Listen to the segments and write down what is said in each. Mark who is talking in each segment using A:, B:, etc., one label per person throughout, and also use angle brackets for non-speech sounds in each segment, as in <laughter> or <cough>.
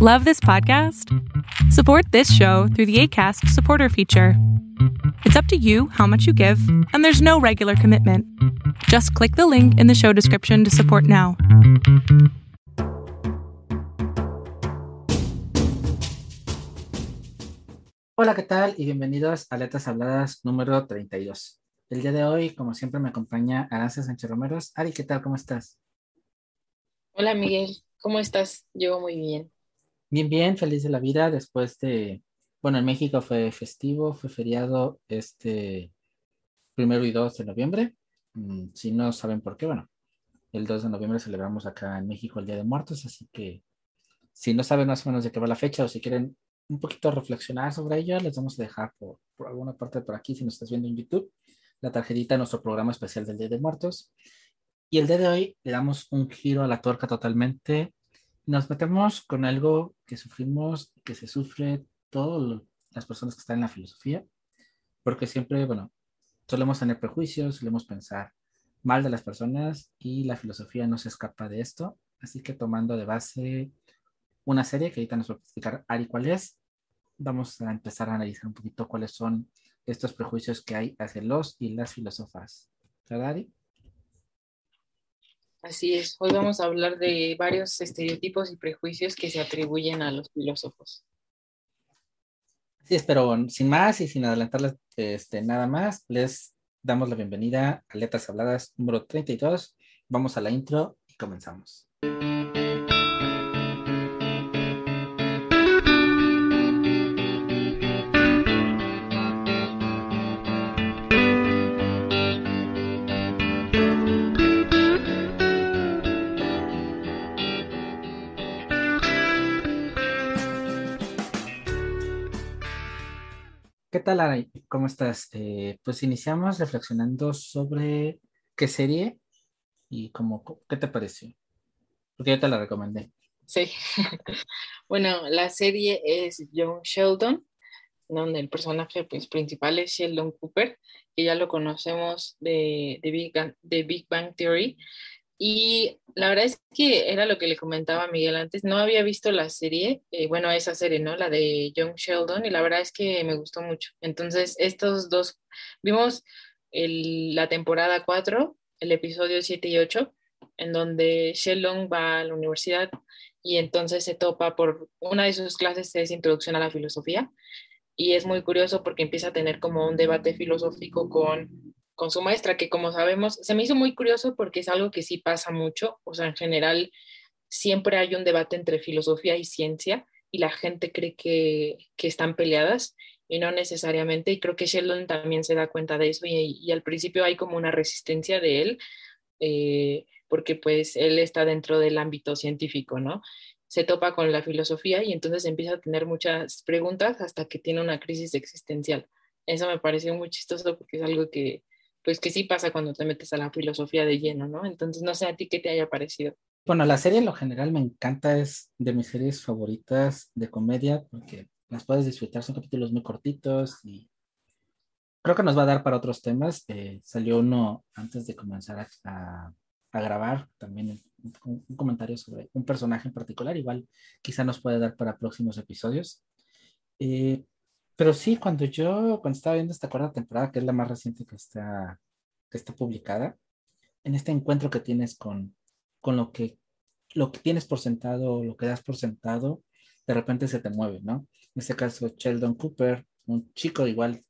A: Love this podcast? Support this show through the ACAST supporter feature. It's up to you how much you give, and there's no regular commitment. Just click the link in the show description to support now.
B: Hola, ¿qué tal? Y bienvenidos a Letras Habladas número 32. El día de hoy, como siempre, me acompaña Aranza Sánchez Romeros. Ari, ¿qué tal? ¿Cómo estás?
C: Hola, Miguel. ¿Cómo estás? Yo muy bien.
B: Bien, bien, feliz de la vida después de, bueno, en México fue festivo, fue feriado este primero y 2 de noviembre. Mm, si no saben por qué, bueno, el 2 de noviembre celebramos acá en México el Día de Muertos, así que si no saben más o menos de qué va la fecha o si quieren un poquito reflexionar sobre ello, les vamos a dejar por, por alguna parte por aquí, si nos estás viendo en YouTube, la tarjetita de nuestro programa especial del Día de Muertos. Y el día de hoy le damos un giro a la tuerca totalmente. Nos metemos con algo que sufrimos, que se sufre todas las personas que están en la filosofía, porque siempre, bueno, solemos tener prejuicios, solemos pensar mal de las personas y la filosofía no se escapa de esto. Así que tomando de base una serie que ahorita nos va a explicar Ari cuál es, vamos a empezar a analizar un poquito cuáles son estos prejuicios que hay hacia los y las filósofas. ¿Verdad, Ari?
C: Así es. Hoy vamos a hablar de varios estereotipos y prejuicios que se atribuyen a los filósofos.
B: Sí, pero sin más y sin adelantarles este, nada más, les damos la bienvenida a Letras Habladas número 32. Vamos a la intro y comenzamos. Tal, Ara? ¿Cómo estás? Eh, pues iniciamos reflexionando sobre qué serie y cómo, qué te pareció. Porque yo te la recomendé.
C: Sí. <laughs> bueno, la serie es John Sheldon, donde el personaje pues, principal es Sheldon Cooper, que ya lo conocemos de, de, Big, de Big Bang Theory. Y la verdad es que era lo que le comentaba Miguel antes, no había visto la serie, eh, bueno, esa serie, ¿no? La de Young Sheldon, y la verdad es que me gustó mucho. Entonces, estos dos, vimos la temporada 4, el episodio 7 y 8, en donde Sheldon va a la universidad y entonces se topa por una de sus clases es introducción a la filosofía y es muy curioso porque empieza a tener como un debate filosófico con con su maestra, que como sabemos, se me hizo muy curioso porque es algo que sí pasa mucho, o sea, en general siempre hay un debate entre filosofía y ciencia y la gente cree que, están peleadas y no necesariamente, y creo que Sheldon también se da cuenta de eso y, al principio hay como una resistencia de él, eh, porque pues él está dentro del ámbito científico, ¿no? Se topa con la filosofía y entonces empieza a tener muchas preguntas hasta que tiene una crisis existencial. Eso me pareció muy chistoso porque es algo que, pues que sí pasa cuando te metes a la filosofía de lleno, ¿no? Entonces, no sé a ti qué te haya parecido.
B: Bueno, la serie en lo general me encanta, es de mis series favoritas de comedia porque las puedes disfrutar, son capítulos muy cortitos y creo que nos va a dar para otros temas. Eh, salió uno antes de comenzar a, grabar, también un, un, comentario sobre un personaje en particular, igual quizá nos puede dar para próximos episodios. Eh, pero sí, cuando yo, cuando estaba viendo esta cuarta temporada, que es la más reciente que está, que está publicada, en este encuentro que tienes con, con lo, que, lo que tienes por sentado, lo que das por sentado, de repente se te mueve, ¿no? En este caso, Sheldon Cooper, un chico igual,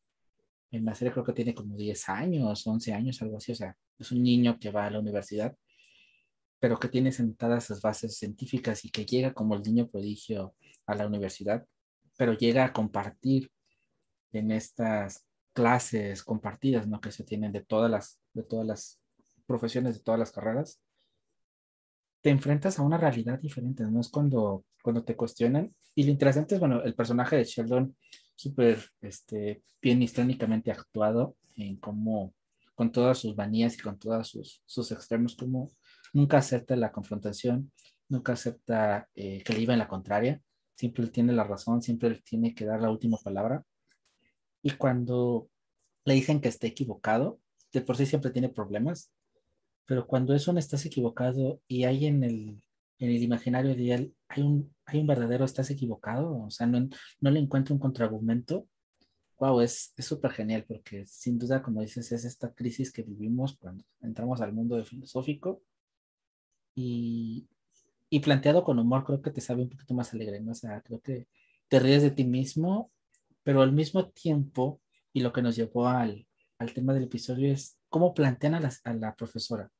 B: en la serie creo que tiene como 10 años, 11 años, algo así, o sea, es un niño que va a la universidad, pero que tiene sentadas sus bases científicas y que llega como el niño prodigio a la universidad, pero llega a compartir en estas clases compartidas, ¿no? Que se tienen de todas las, de todas las profesiones, de todas las carreras, te enfrentas a una realidad diferente, ¿no? Es cuando, cuando te cuestionan. Y lo interesante es, bueno, el personaje de Sheldon, súper este, bien históricamente actuado en cómo, con todas sus manías y con todos sus, sus extremos, como nunca acepta la confrontación, nunca acepta eh, que le iba en la contraria, siempre tiene la razón, siempre tiene que dar la última palabra y cuando le dicen que está equivocado, de por sí siempre tiene problemas, pero cuando eso no estás equivocado y hay en el, en el imaginario de él, hay, un, hay un verdadero estás equivocado, o sea, no, no le encuentro un contraargumento. Wow, es súper genial porque sin duda, como dices, es esta crisis que vivimos cuando entramos al mundo de filosófico y, y planteado con humor, creo que te sabe un poquito más alegre, ¿no? O sea, creo que te ríes de ti mismo, pero al mismo tiempo, y lo que nos llevó al, al tema del episodio es cómo plantean a la, a la profesora,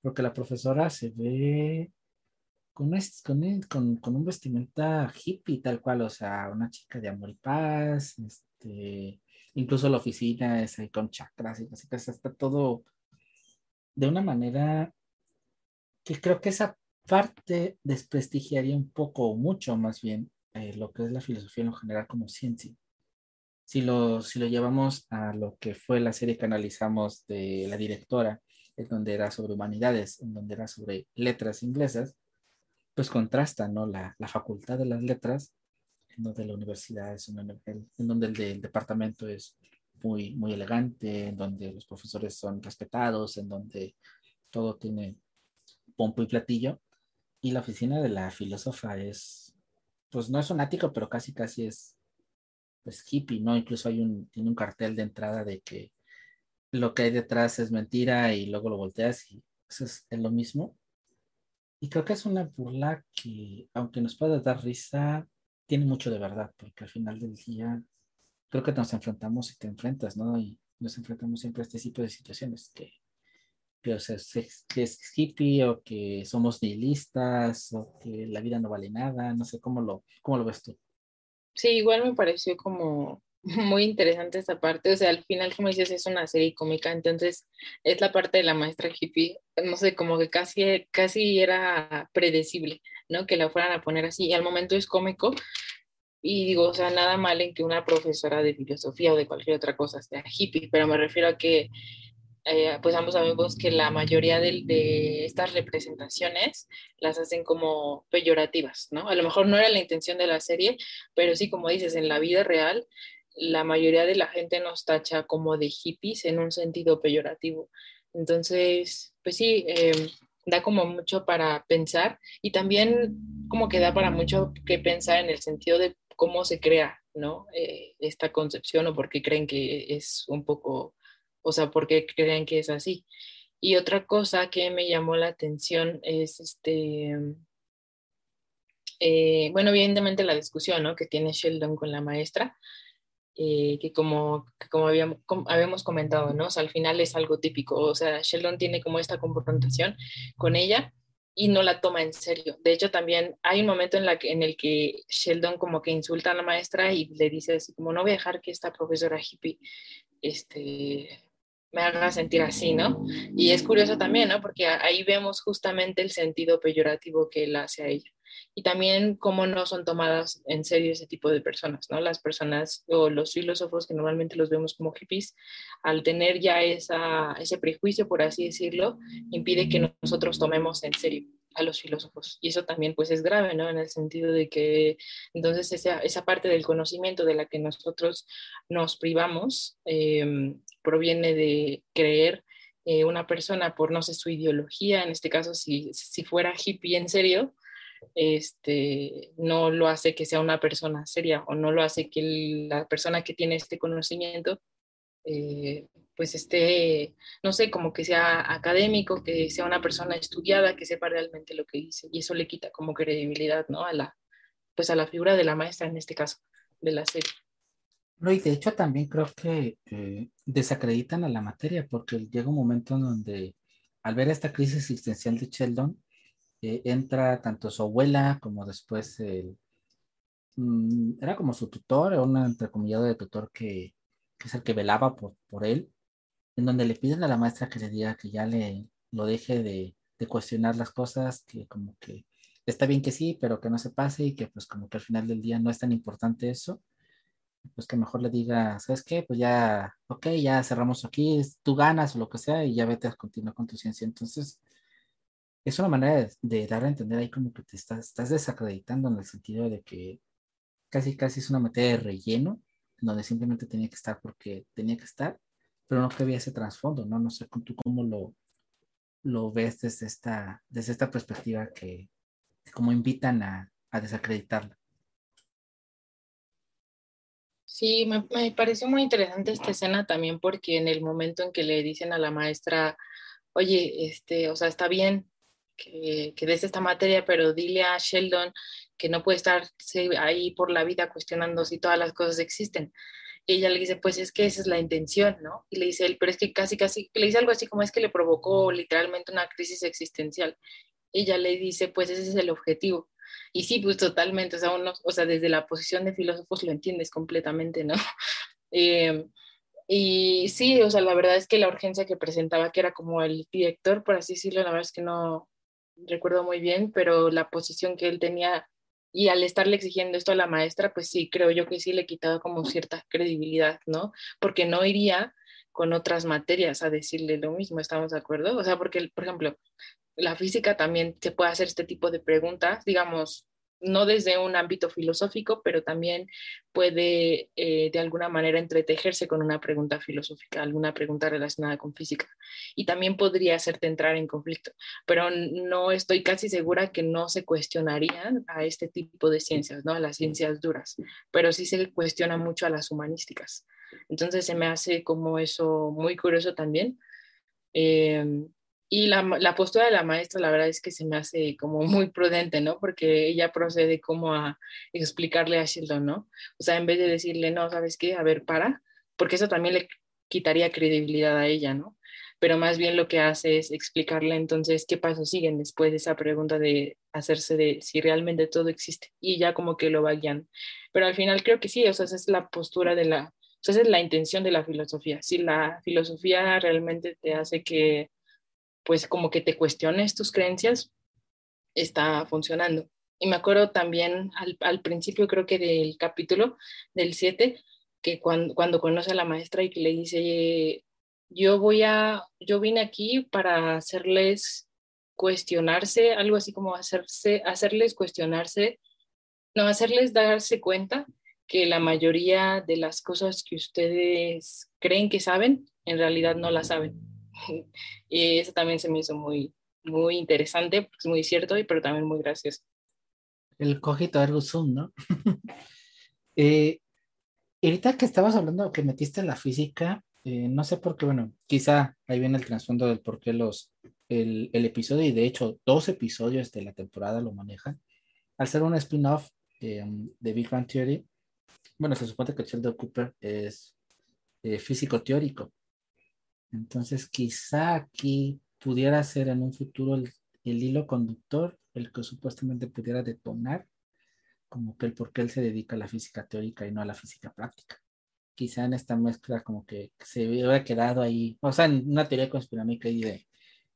B: porque la profesora se ve con, con, con, con, un vestimenta hippie tal cual, o sea, una chica de amor y paz, este, incluso la oficina es ahí con chakras y así que está todo de una manera que creo que esa parte desprestigiaría un poco o mucho más bien eh, lo que es la filosofía en lo general como ciencia. Si lo, si lo llevamos a lo que fue la serie que analizamos de la directora, en donde era sobre humanidades, en donde era sobre letras inglesas, pues contrasta, ¿no? La, la facultad de las letras, en donde la universidad es un, en donde el, el, departamento es muy, muy elegante, en donde los profesores son respetados, en donde todo tiene pompo y platillo, y la oficina de la filósofa es, pues no es un ático, pero casi casi es pues hippie, ¿no? Incluso hay un, tiene un cartel de entrada de que lo que hay detrás es mentira y luego lo volteas y eso es, es lo mismo. Y creo que es una burla que, aunque nos pueda dar risa, tiene mucho de verdad, porque al final del día creo que nos enfrentamos y te enfrentas, ¿no? Y nos enfrentamos siempre a este tipo de situaciones, que, que, o sea, que es hippie o que somos nihilistas o que la vida no vale nada, no sé cómo lo, cómo lo ves tú.
C: Sí, igual me pareció como <laughs> muy interesante esta parte, o sea, al final, como dices, es una serie cómica, entonces es la parte de la maestra hippie, no sé, como que casi, casi era predecible, ¿no? Que la fueran a poner así, y al momento es cómico, y digo, o sea, nada mal en que una profesora de filosofía o de cualquier otra cosa sea hippie, pero me refiero a que, eh, pues ambos sabemos que la mayoría de, estas representaciones las hacen como peyorativas, ¿no? A lo mejor no era la intención de la serie, pero sí, como dices, en la vida real la mayoría de la gente nos tacha como de hippies en un sentido peyorativo. Entonces, pues sí, eh, da como mucho para pensar y también como que da para mucho que pensar en el sentido de cómo se crea, ¿no? Eh, esta concepción o por qué creen que es un poco, o sea, por qué creen que es así. Y otra cosa que me llamó la atención es este, eh, bueno, evidentemente la discusión, ¿no? Que tiene Sheldon con la maestra eh, que como, como, habíamos, como, habíamos, comentado, ¿no? O sea, al final es algo típico, o sea, Sheldon tiene como esta confrontación con ella y no la toma en serio. De hecho, también hay un momento en, la que, en el que Sheldon como que insulta a la maestra y le dice así como, no voy a dejar que esta profesora hippie este, me haga sentir así, ¿no? Y es curioso también, ¿no? Porque ahí vemos justamente el sentido peyorativo que él hace a ella y también cómo no son tomadas en serio ese tipo de personas, ¿no? Las personas o los filósofos que normalmente los vemos como hippies, al tener ya ese prejuicio, por así decirlo, impide que nosotros tomemos en serio a los filósofos. Y eso también pues es grave, ¿no? En el sentido de que entonces esa, esa parte del conocimiento de la que nosotros nos privamos eh, proviene de creer eh, una persona por, no sé, su ideología, en este caso, si, si fuera hippie en serio, este, no lo hace que sea una persona seria o no lo hace que la persona que tiene este conocimiento eh, pues esté, no sé, como que sea académico, que sea una persona estudiada, que sepa realmente lo que dice y eso le quita como credibilidad, ¿no? A la, pues a la figura de la maestra en este caso, de la serie.
B: No, y de hecho también creo que eh, desacreditan a la materia porque llega un momento en donde al ver esta crisis existencial de Sheldon, eh, entra tanto su abuela como después el, mmm, era como su tutor, un entrecomillado de tutor que, que, es el que velaba por, por él, en donde le piden a la maestra que le diga que ya le lo deje de, de cuestionar las cosas, que como que está bien que sí, pero que no se pase y que pues como que al final del día no es tan importante eso, pues que mejor le diga, ¿sabes qué? Pues ya, ok, ya cerramos aquí, tú ganas o lo que sea y ya vete a continuar con tu ciencia. Entonces, es una manera de, de, dar a entender ahí como que te estás, estás desacreditando en el sentido de que casi casi es una materia de relleno, en donde simplemente tenía que estar porque tenía que estar, pero no que había ese trasfondo, ¿no? No sé tú cómo lo, lo ves desde esta, desde esta perspectiva que, que como invitan a, a desacreditarla.
C: Sí, me, me, pareció muy interesante esta escena también porque en el momento en que le dicen a la maestra, oye, este, o sea, está bien que, que des esta materia, pero dile a Sheldon que no puede estar ahí por la vida cuestionando si todas las cosas existen. Ella le dice, pues es que esa es la intención, ¿no? Y le dice él, pero es que casi, casi, le dice algo así como es que le provocó literalmente una crisis existencial. Ella le dice, pues ese es el objetivo. Y sí, pues totalmente, o sea, uno, o sea, desde la posición de filósofos lo entiendes completamente, ¿no? <laughs> Eh, y sí, o sea, la verdad es que la urgencia que presentaba, que era como el director, por así decirlo, la verdad es que no recuerdo muy bien, pero la posición que él tenía y al estarle exigiendo esto a la maestra, pues sí, creo yo que sí le quitaba como cierta credibilidad, ¿no? Porque no iría con otras materias a decirle lo mismo, ¿estamos de acuerdo? O sea, porque, por ejemplo, la física también se puede hacer este tipo de preguntas, digamos, no desde un ámbito filosófico, pero también puede eh, de alguna manera entretejerse con una pregunta filosófica, alguna pregunta relacionada con física. Y también podría hacerte entrar en conflicto, pero no estoy casi segura que no se cuestionarían a este tipo de ciencias, ¿no? A las ciencias duras, pero sí se cuestiona mucho a las humanísticas. Entonces se me hace como eso muy curioso también. Eh, y la, la, postura de la maestra, la verdad es que se me hace como muy prudente, ¿no? Porque ella procede como a explicarle a Sheldon, ¿no? O sea, en vez de decirle, no, ¿sabes qué? A ver, para, porque eso también le quitaría credibilidad a ella, ¿no? Pero más bien lo que hace es explicarle entonces qué pasos siguen después de esa pregunta de hacerse de si realmente todo existe y ya como que lo va. Pero al final creo que sí, o sea, esa es la postura de la, o sea, esa es la intención de la filosofía. Si la filosofía realmente te hace que pues como que te cuestiones tus creencias, está funcionando. Y me acuerdo también al, principio, creo que del capítulo del 7, que cuando, cuando conoce a la maestra y que le dice, yo voy a, yo vine aquí para hacerles cuestionarse, algo así como hacerse, hacerles cuestionarse, no, hacerles darse cuenta que la mayoría de las cosas que ustedes creen que saben, en realidad no las saben. <laughs> y eso también se me hizo muy, muy interesante, es muy cierto, pero también muy gracioso.
B: El cogito ergo sum, ¿no? <laughs> eh, ahorita que estabas hablando que metiste en la física, eh, no sé por qué, bueno, quizá ahí viene el trasfondo del por qué los, el, el, episodio, y de hecho dos episodios de la temporada lo manejan, al ser un spin-off eh, de Big Bang Theory, bueno, se supone que Sheldon Cooper es eh, físico teórico, entonces, quizá aquí pudiera ser en un futuro el, hilo conductor, el que supuestamente pudiera detonar, como que el por qué él se dedica a la física teórica y no a la física práctica. Quizá en esta mezcla como que se hubiera quedado ahí, o sea, en una teoría conspiranoica y de,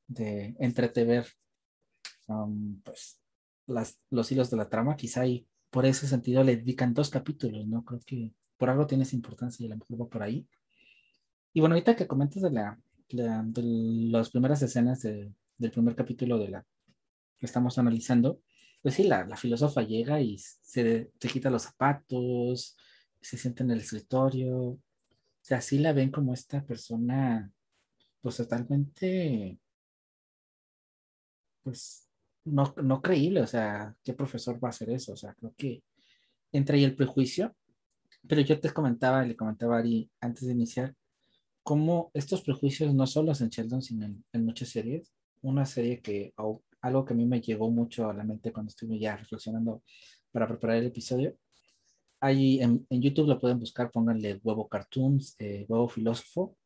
B: de entretever um, pues, las, los hilos de la trama, quizá ahí por ese sentido le dedican dos capítulos, ¿no? Creo que por algo tiene esa importancia y a lo mejor va por ahí. Y bueno, ahorita que comentas de, la, de, las primeras escenas del primer capítulo de la que estamos analizando, pues sí, la, la filósofa llega y se, se quita los zapatos, se sienta en el escritorio, o sea, sí la ven como esta persona, pues totalmente, pues no, no creíble, o sea, ¿qué profesor va a hacer eso? O sea, creo que entra ahí el prejuicio, pero yo te comentaba, le comentaba a Ari antes de iniciar, cómo estos prejuicios no solo en Sheldon, sino en, muchas series. Una serie que, algo que a mí me llegó mucho a la mente cuando estuve ya reflexionando para preparar el episodio. En, YouTube lo pueden buscar, pónganle huevo cartoons, eh, huevo filósofo,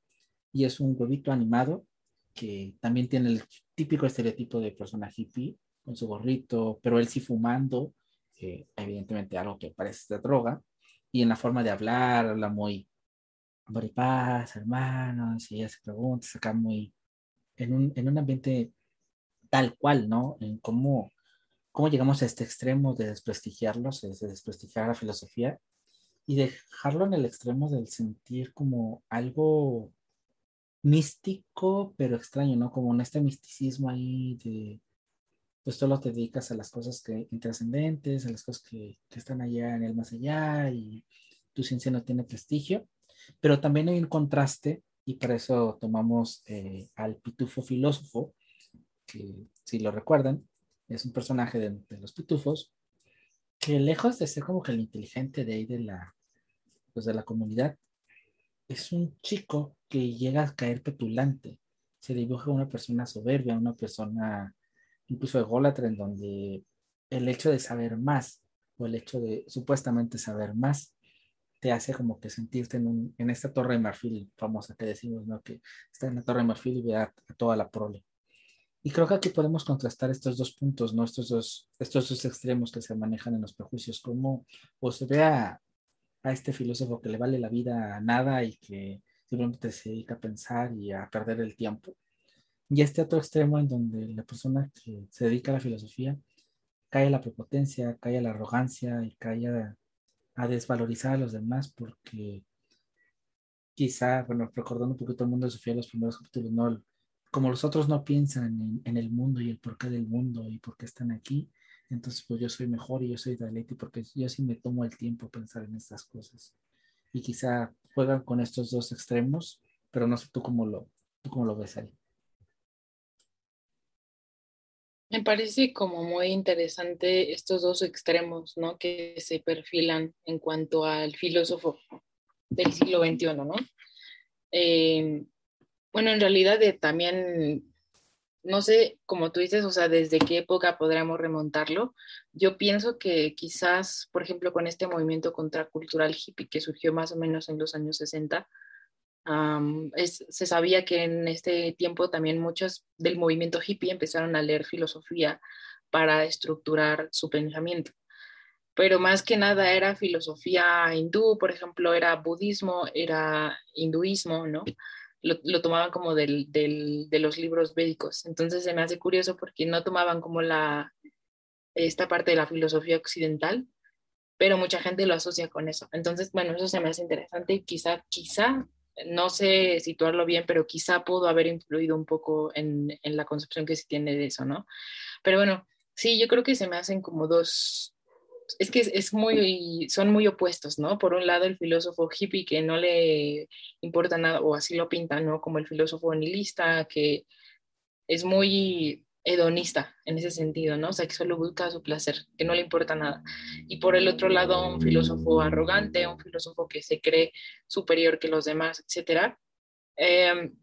B: y es un huevito animado que también tiene el típico estereotipo de persona hippie, con su gorrito, pero él sí fumando, eh, evidentemente algo que parece de droga, y en la forma de hablar, habla muy paz, hermanos, y hace preguntas acá muy, en un, en un ambiente tal cual, ¿no? En cómo, cómo llegamos a este extremo de desprestigiarlos, de desprestigiar la filosofía y dejarlo en el extremo del sentir como algo místico, pero extraño, ¿no? Como en este misticismo ahí de, pues solo te dedicas a las cosas que intrascendentes, a las cosas que, que están allá en el más allá y tu ciencia no tiene prestigio. Pero también hay un contraste y para eso tomamos eh, al pitufo filósofo, que si lo recuerdan, es un personaje de, los pitufos que lejos de ser como que el inteligente de ahí de la, pues de la comunidad, es un chico que llega a caer petulante. Se dibuja una persona soberbia, una persona incluso ególatra, en donde el hecho de saber más o el hecho de supuestamente saber más te hace como que sentirte en, un, en esta torre de marfil famosa que decimos, ¿no? Que está en la torre de marfil y ve a, toda la prole. Y creo que aquí podemos contrastar estos dos puntos, ¿no? Estos dos, estos dos extremos que se manejan en los prejuicios, como o se ve a, a este filósofo que le vale la vida a nada y que simplemente se dedica a pensar y a perder el tiempo. Y este otro extremo en donde la persona que se dedica a la filosofía cae a la prepotencia, cae a la arrogancia y cae a, a desvalorizar a los demás porque quizá, bueno, recordando un poquito el mundo de Sofía, los primeros capítulos, no, como los otros no piensan en, el mundo y el porqué del mundo y por qué están aquí, entonces pues yo soy mejor y yo soy Daleti porque yo sí me tomo el tiempo a pensar en estas cosas. Y quizá juegan con estos dos extremos, pero no sé tú cómo lo, tú cómo lo ves ahí.
C: Me parece como muy interesante estos dos extremos, ¿no? Que se perfilan en cuanto al filósofo del siglo XXI, ¿no? Eh, bueno, en realidad eh, también, no sé, como tú dices, o sea, desde qué época podríamos remontarlo. Yo pienso que quizás, por ejemplo, con este movimiento contracultural hippie que surgió más o menos en los años 60, se sabía que en este tiempo también muchos del movimiento hippie empezaron a leer filosofía para estructurar su pensamiento. Pero más que nada era filosofía hindú, por ejemplo, era budismo, era hinduismo, ¿no? Lo, tomaban como del, de los libros védicos. Entonces se me hace curioso porque no tomaban como la, esta parte de la filosofía occidental, pero mucha gente lo asocia con eso. Entonces, bueno, eso se me hace interesante y quizá, quizá no sé situarlo bien, pero quizá pudo haber influido un poco en, la concepción que se tiene de eso, ¿no? Pero bueno, sí, yo creo que se me hacen como dos, es que es, muy, son muy opuestos, ¿no? Por un lado, el filósofo hippie que no le importa nada, o así lo pintan, ¿no? Como el filósofo nihilista, que es muy hedonista en ese sentido, ¿no? O sea, que solo busca su placer, que no le importa nada. Y por el otro lado, un filósofo arrogante, un filósofo que se cree superior que los demás, etcétera. Em,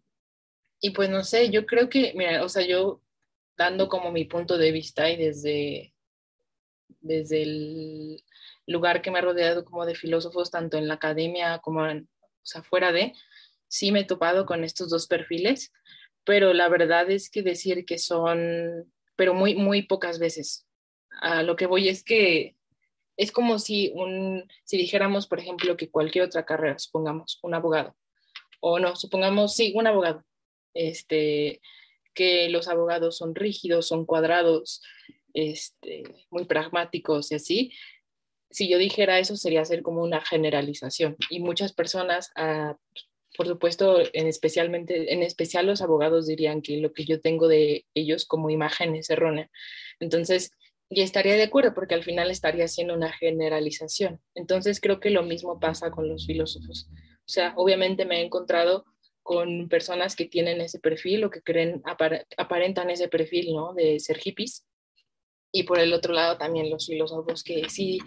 C: y pues no sé, yo creo que, mira, o sea, yo dando como mi punto de vista y desde, desde el lugar que me ha rodeado como de filósofos, tanto en la academia como en, o sea, fuera de, sí me he topado con estos dos perfiles pero la verdad es que decir que son, pero muy, muy pocas veces. A lo que voy es que es como si, un, si dijéramos, por ejemplo, que cualquier otra carrera, supongamos, un abogado, o no, supongamos, sí, un abogado, este, que los abogados son rígidos, son cuadrados, este, muy pragmáticos y así. Si yo dijera eso sería hacer como una generalización y muchas personas ah, por supuesto, en, especialmente, en especial los abogados dirían que lo que yo tengo de ellos como imagen es errónea. Entonces, y estaría de acuerdo porque al final estaría haciendo una generalización. Entonces, creo que lo mismo pasa con los filósofos. O sea, obviamente me he encontrado con personas que tienen ese perfil o que creen, aparentan ese perfil, ¿no? De ser hippies. Y por el otro lado también los filósofos que sí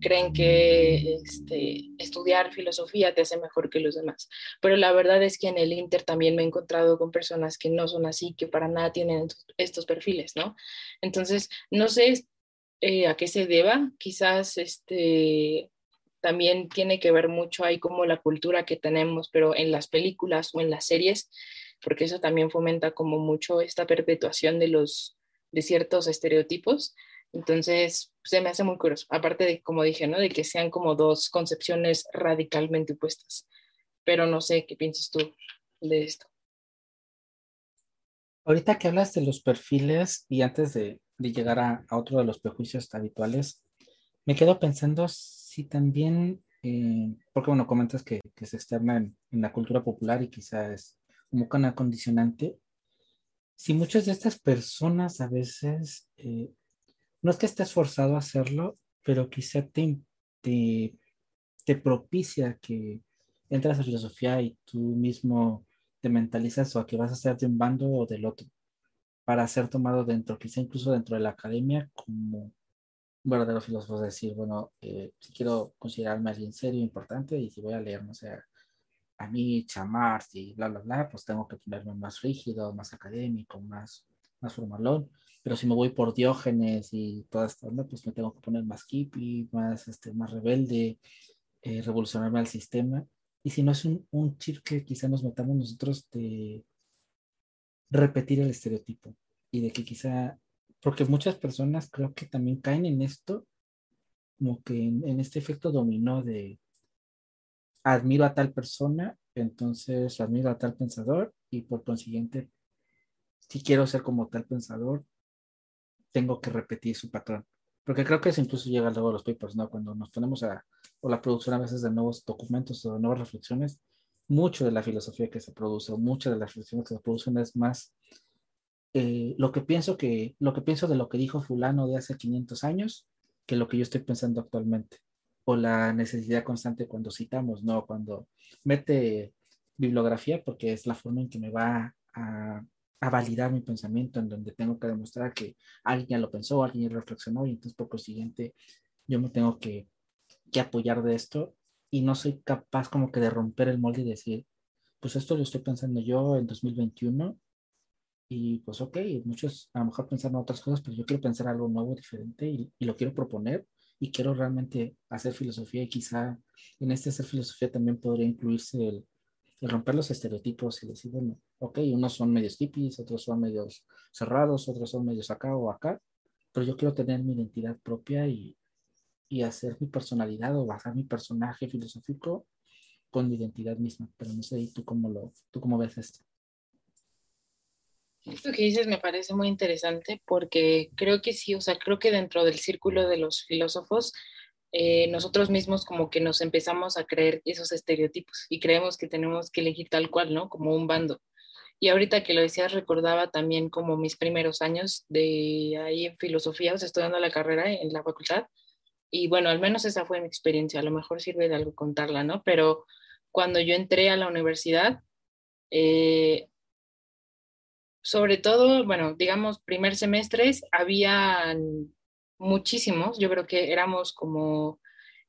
C: creen que este, estudiar filosofía te hace mejor que los demás. Pero la verdad es que en el Inter también me he encontrado con personas que no son así, que para nada tienen estos perfiles, ¿no? Entonces, no sé eh, a qué se deba, quizás este, también tiene que ver mucho ahí como la cultura que tenemos, pero en las películas o en las series, porque eso también fomenta como mucho esta perpetuación de los de ciertos estereotipos entonces, se me hace muy curioso, aparte de, como dije, ¿no? De que sean como dos concepciones radicalmente opuestas. Pero no sé qué piensas tú de esto.
B: Ahorita que hablas de los perfiles y antes de, llegar a, otro de los prejuicios habituales, me quedo pensando si también, eh, porque bueno, comentas que, se externa en, la cultura popular y quizás es como una condicionante, si muchas de estas personas a veces eh, no es que estés forzado a hacerlo, pero quizá te, te, propicia que entras a filosofía y tú mismo te mentalizas o a que vas a ser de un bando o del otro para ser tomado dentro, quizá incluso dentro de la academia como un verdadero filósofo es decir, bueno, eh, si quiero considerarme alguien serio, importante, y si voy a leer, no sé, a mí, Marx y bla, bla, bla, pues tengo que ponerme más rígido, más académico, más, más formalón. Pero si me voy por Diógenes y toda esta onda, pues me tengo que poner más hippie, más, este, más rebelde, eh, revolucionarme al sistema. Y si no es un, un chip que quizá nos metamos nosotros de repetir el estereotipo y de que quizá, porque muchas personas creo que también caen en esto, como que en, este efecto dominó de admiro a tal persona, entonces admiro a tal pensador y por consiguiente, si quiero ser como tal pensador, tengo que repetir su patrón. Porque creo que eso incluso llega luego a los papers, ¿no? Cuando nos ponemos a, o la producción a veces de nuevos documentos o de nuevas reflexiones, mucho de la filosofía que se produce, o muchas de las reflexiones que se producen es más eh, lo que pienso que, lo que pienso de lo que dijo fulano de hace 500 años que lo que yo estoy pensando actualmente. O la necesidad constante cuando citamos, ¿no? Cuando mete bibliografía, porque es la forma en que me va a, a validar mi pensamiento, en donde tengo que demostrar que alguien ya lo pensó, alguien ya reflexionó, y entonces por consiguiente yo me tengo que, que apoyar de esto y no soy capaz como que de romper el molde y decir, pues esto lo estoy pensando yo en 2021 y pues ok, muchos a lo mejor pensaron otras cosas, pero yo quiero pensar algo nuevo, diferente y, y, lo quiero proponer y quiero realmente hacer filosofía y quizá en este hacer filosofía también podría incluirse el, el romper los estereotipos y decir, bueno, ok, unos son medios hippies, otros son medios cerrados, otros son medios acá o acá, pero yo quiero tener mi identidad propia y, y hacer mi personalidad o bajar mi personaje filosófico con mi identidad misma. Pero no sé, ¿tú cómo, lo, tú cómo ves esto?
C: Esto que dices me parece muy interesante porque creo que sí, o sea, creo que dentro del círculo de los filósofos, eh, nosotros mismos como que nos empezamos a creer esos estereotipos y creemos que tenemos que elegir tal cual, ¿no? Como un bando. Y ahorita que lo decías, recordaba también como mis primeros años de ahí en filosofía, o sea, estudiando la carrera en la facultad, y bueno, al menos esa fue mi experiencia, a lo mejor sirve de algo contarla, ¿no? Pero cuando yo entré a la universidad, eh, sobre todo, bueno, digamos, primer semestres, había muchísimos, yo creo que éramos como,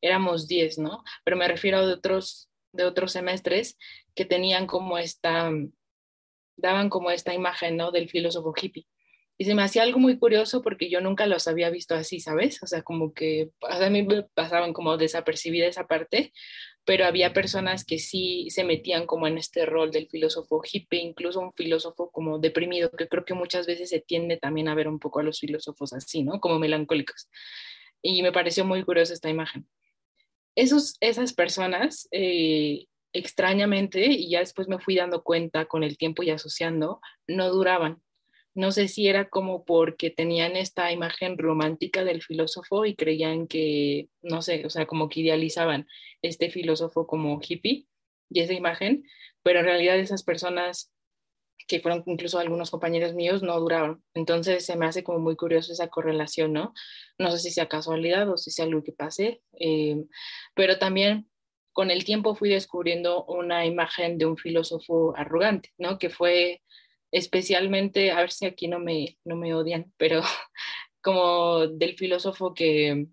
C: éramos 10, ¿no? Pero me refiero de otros, de otros semestres que tenían como esta, daban como esta imagen, ¿no? Del filósofo hippie. Y se me hacía algo muy curioso porque yo nunca los había visto así, ¿sabes? O sea, como que a mí me pasaban como desapercibida esa parte, pero había personas que sí se metían como en este rol del filósofo hippie, incluso un filósofo como deprimido, que creo que muchas veces se tiende también a ver un poco a los filósofos así, ¿no? Como melancólicos. Y me pareció muy curiosa esta imagen. Esos, esas personas, eh, extrañamente, y ya después me fui dando cuenta con el tiempo y asociando, no duraban no sé si era como porque tenían esta imagen romántica del filósofo y creían que, no sé, o sea, como que idealizaban este filósofo como hippie y esa imagen, pero en realidad esas personas que fueron incluso algunos compañeros míos no duraron. Entonces se me hace como muy curioso esa correlación, ¿no? No sé si sea casualidad o si sea algo que pase, eh, pero también con el tiempo fui descubriendo una imagen de un filósofo arrogante, ¿no? Que fue especialmente, a ver si aquí no me, no me odian, pero <laughs> como del filósofo que,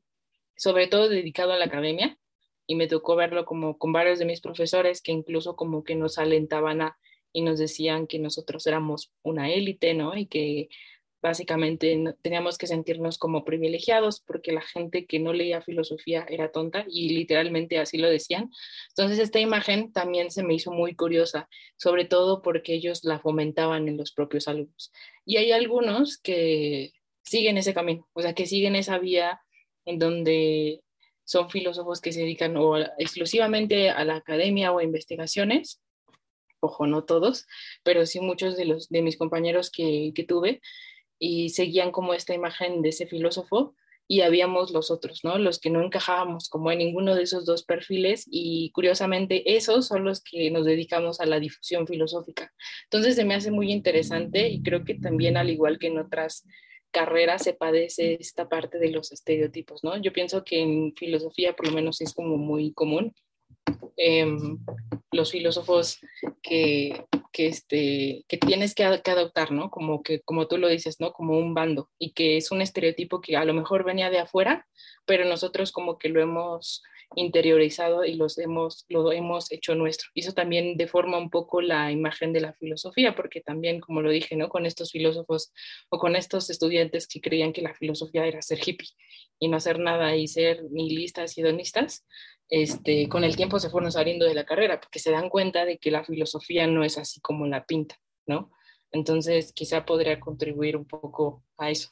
C: sobre todo dedicado a la academia, y me tocó verlo como con varios de mis profesores que incluso como que nos alentaban a y nos decían que nosotros éramos una élite, ¿no? Y que básicamente teníamos que sentirnos como privilegiados porque la gente que no leía filosofía era tonta y literalmente así lo decían. Entonces esta imagen también se me hizo muy curiosa, sobre todo porque ellos la fomentaban en los propios alumnos. Y hay algunos que siguen ese camino, o sea, que siguen esa vía en donde son filósofos que se dedican o exclusivamente a la academia o a investigaciones. Ojo, no todos, pero sí muchos de, los, de mis compañeros que, que tuve y seguían como esta imagen de ese filósofo y habíamos los otros, ¿no? Los que no encajábamos como en ninguno de esos dos perfiles y curiosamente esos son los que nos dedicamos a la difusión filosófica. Entonces se me hace muy interesante y creo que también al igual que en otras carreras se padece esta parte de los estereotipos, ¿no? Yo pienso que en filosofía por lo menos es como muy común em, los filósofos que, que, este, que tienes que, que, adoptar, ¿no? Como, que, como tú lo dices, ¿no? Como un bando y que es un estereotipo que a lo mejor venía de afuera, pero nosotros como que lo hemos interiorizado y los hemos, lo hemos hecho nuestro. Y eso también deforma un poco la imagen de la filosofía, porque también, como lo dije, ¿no? Con estos filósofos o con estos estudiantes que creían que la filosofía era ser hippie y no hacer nada y ser nihilistas y hedonistas, este, con el tiempo se fueron saliendo de la carrera porque se dan cuenta de que la filosofía no es así como la pinta, ¿no? Entonces, quizá podría contribuir un poco a eso.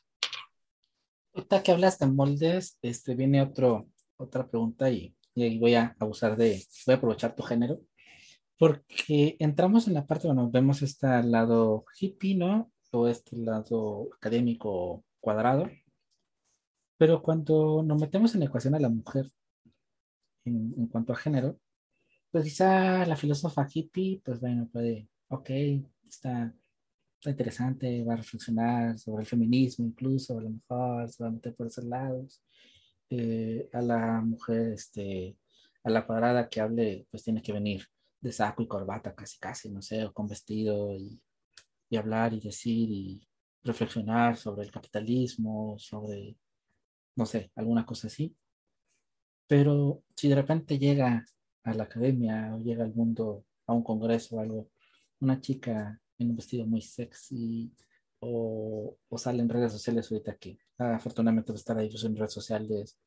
B: Ahorita que hablas de moldes, este, viene otro, otra pregunta y, y ahí voy a abusar de, voy a aprovechar tu género, porque entramos en la parte donde vemos este lado hippie, ¿no? O este lado académico cuadrado, pero cuando nos metemos en la ecuación a la mujer en, en cuanto a género, pues quizá la filósofa hippie, pues bueno, puede, ok, está está interesante, va a reflexionar sobre el feminismo incluso, a lo mejor se va a meter por esos lados. Eh, a la mujer, este, a la cuadrada que hable, pues tiene que venir de saco y corbata, casi, casi, no sé, o con vestido y, y hablar y decir y reflexionar sobre el capitalismo, sobre, no sé, alguna cosa así. Pero si de repente llega a la academia o llega al mundo, a un congreso o algo, una chica en un vestido muy sexy o, o sale en redes sociales ahorita que afortunadamente va a estar ahí pues, en redes sociales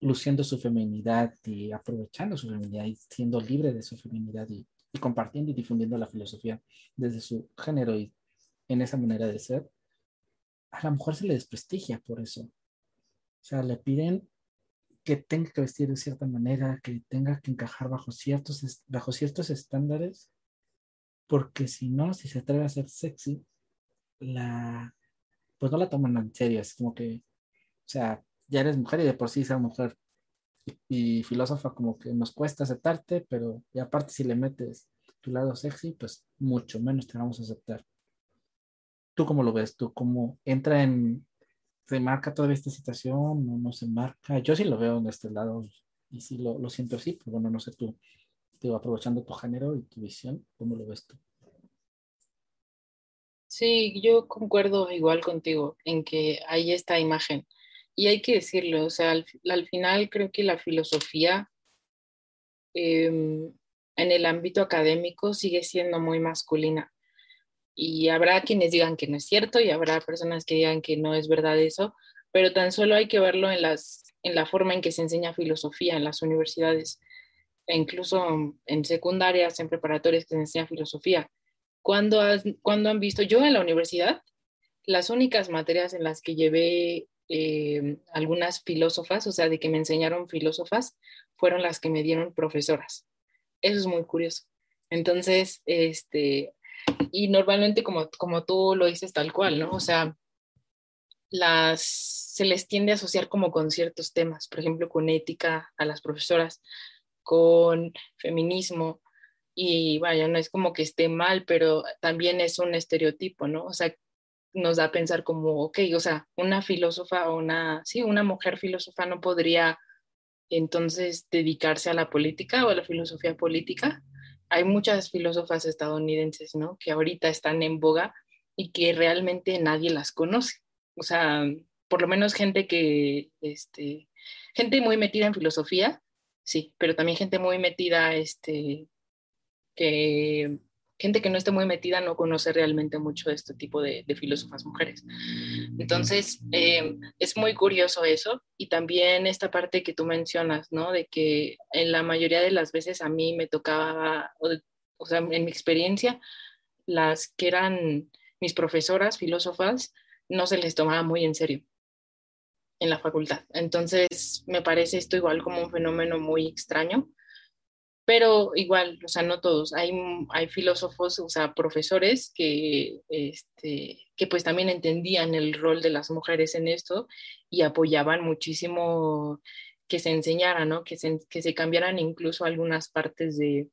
B: luciendo su feminidad y aprovechando su feminidad y siendo libre de su feminidad y, y compartiendo y difundiendo la filosofía desde su género y en esa manera de ser, a la mujer se le desprestigia por eso. O sea, le piden que tenga que vestir de cierta manera, que tenga que encajar bajo ciertos, bajo ciertos estándares, porque si no, si se atreve a ser sexy, la, pues no la toman en serio, es como que, o sea, ya eres mujer y de por sí ser mujer y, y filósofa como que nos cuesta aceptarte, pero y aparte si le metes tu lado sexy, pues mucho menos te vamos a aceptar. ¿Tú cómo lo ves? ¿Tú cómo entra en, se marca toda esta situación o no se marca? Yo sí lo veo en este lado y sí lo, lo siento así, pero bueno, no sé tú, digo, aprovechando tu género y tu visión, ¿cómo lo ves tú?
C: Sí, yo concuerdo igual contigo en que hay esta imagen y hay que decirlo, o sea, al, al final creo que la filosofía eh, en el ámbito académico sigue siendo muy masculina y habrá quienes digan que no es cierto y habrá personas que digan que no es verdad eso, pero tan solo hay que verlo en, las, en la forma en que se enseña filosofía en las universidades, e incluso en secundarias, en preparatorias que se enseña filosofía cuando, has, han visto, yo en la universidad, las únicas materias en las que llevé eh, algunas filósofas, o sea, de que me enseñaron filósofas, fueron las que me dieron profesoras. Eso es muy curioso. Entonces, este, y normalmente como, como tú lo dices tal cual, ¿no? O sea, las, se les tiende a asociar como con ciertos temas, por ejemplo, con ética a las profesoras, con feminismo, y vaya, no es como que esté mal, pero también es un estereotipo, ¿no? O sea, nos da a pensar como, ok, o sea, una filósofa o una, sí, una mujer filósofa no podría entonces dedicarse a la política o a la filosofía política. Hay muchas filósofas estadounidenses, ¿no? Que ahorita están en boga y que realmente nadie las conoce. O sea, por lo menos gente que, este, gente muy metida en filosofía, sí, pero también gente muy metida, este, que gente que no esté muy metida no conoce realmente mucho este tipo de, filósofas mujeres. Entonces, eh, es muy curioso eso y también esta parte que tú mencionas, ¿no? De que en la mayoría de las veces a mí me tocaba, o sea, en mi experiencia, las que eran mis profesoras filósofas no se les tomaba muy en serio en la facultad. Entonces, me parece esto igual como un fenómeno muy extraño pero igual, o sea, no todos, hay, hay filósofos, o sea, profesores que, este, que pues también entendían el rol de las mujeres en esto y apoyaban muchísimo que se enseñara, ¿no? Que se, que se cambiaran incluso algunas partes de,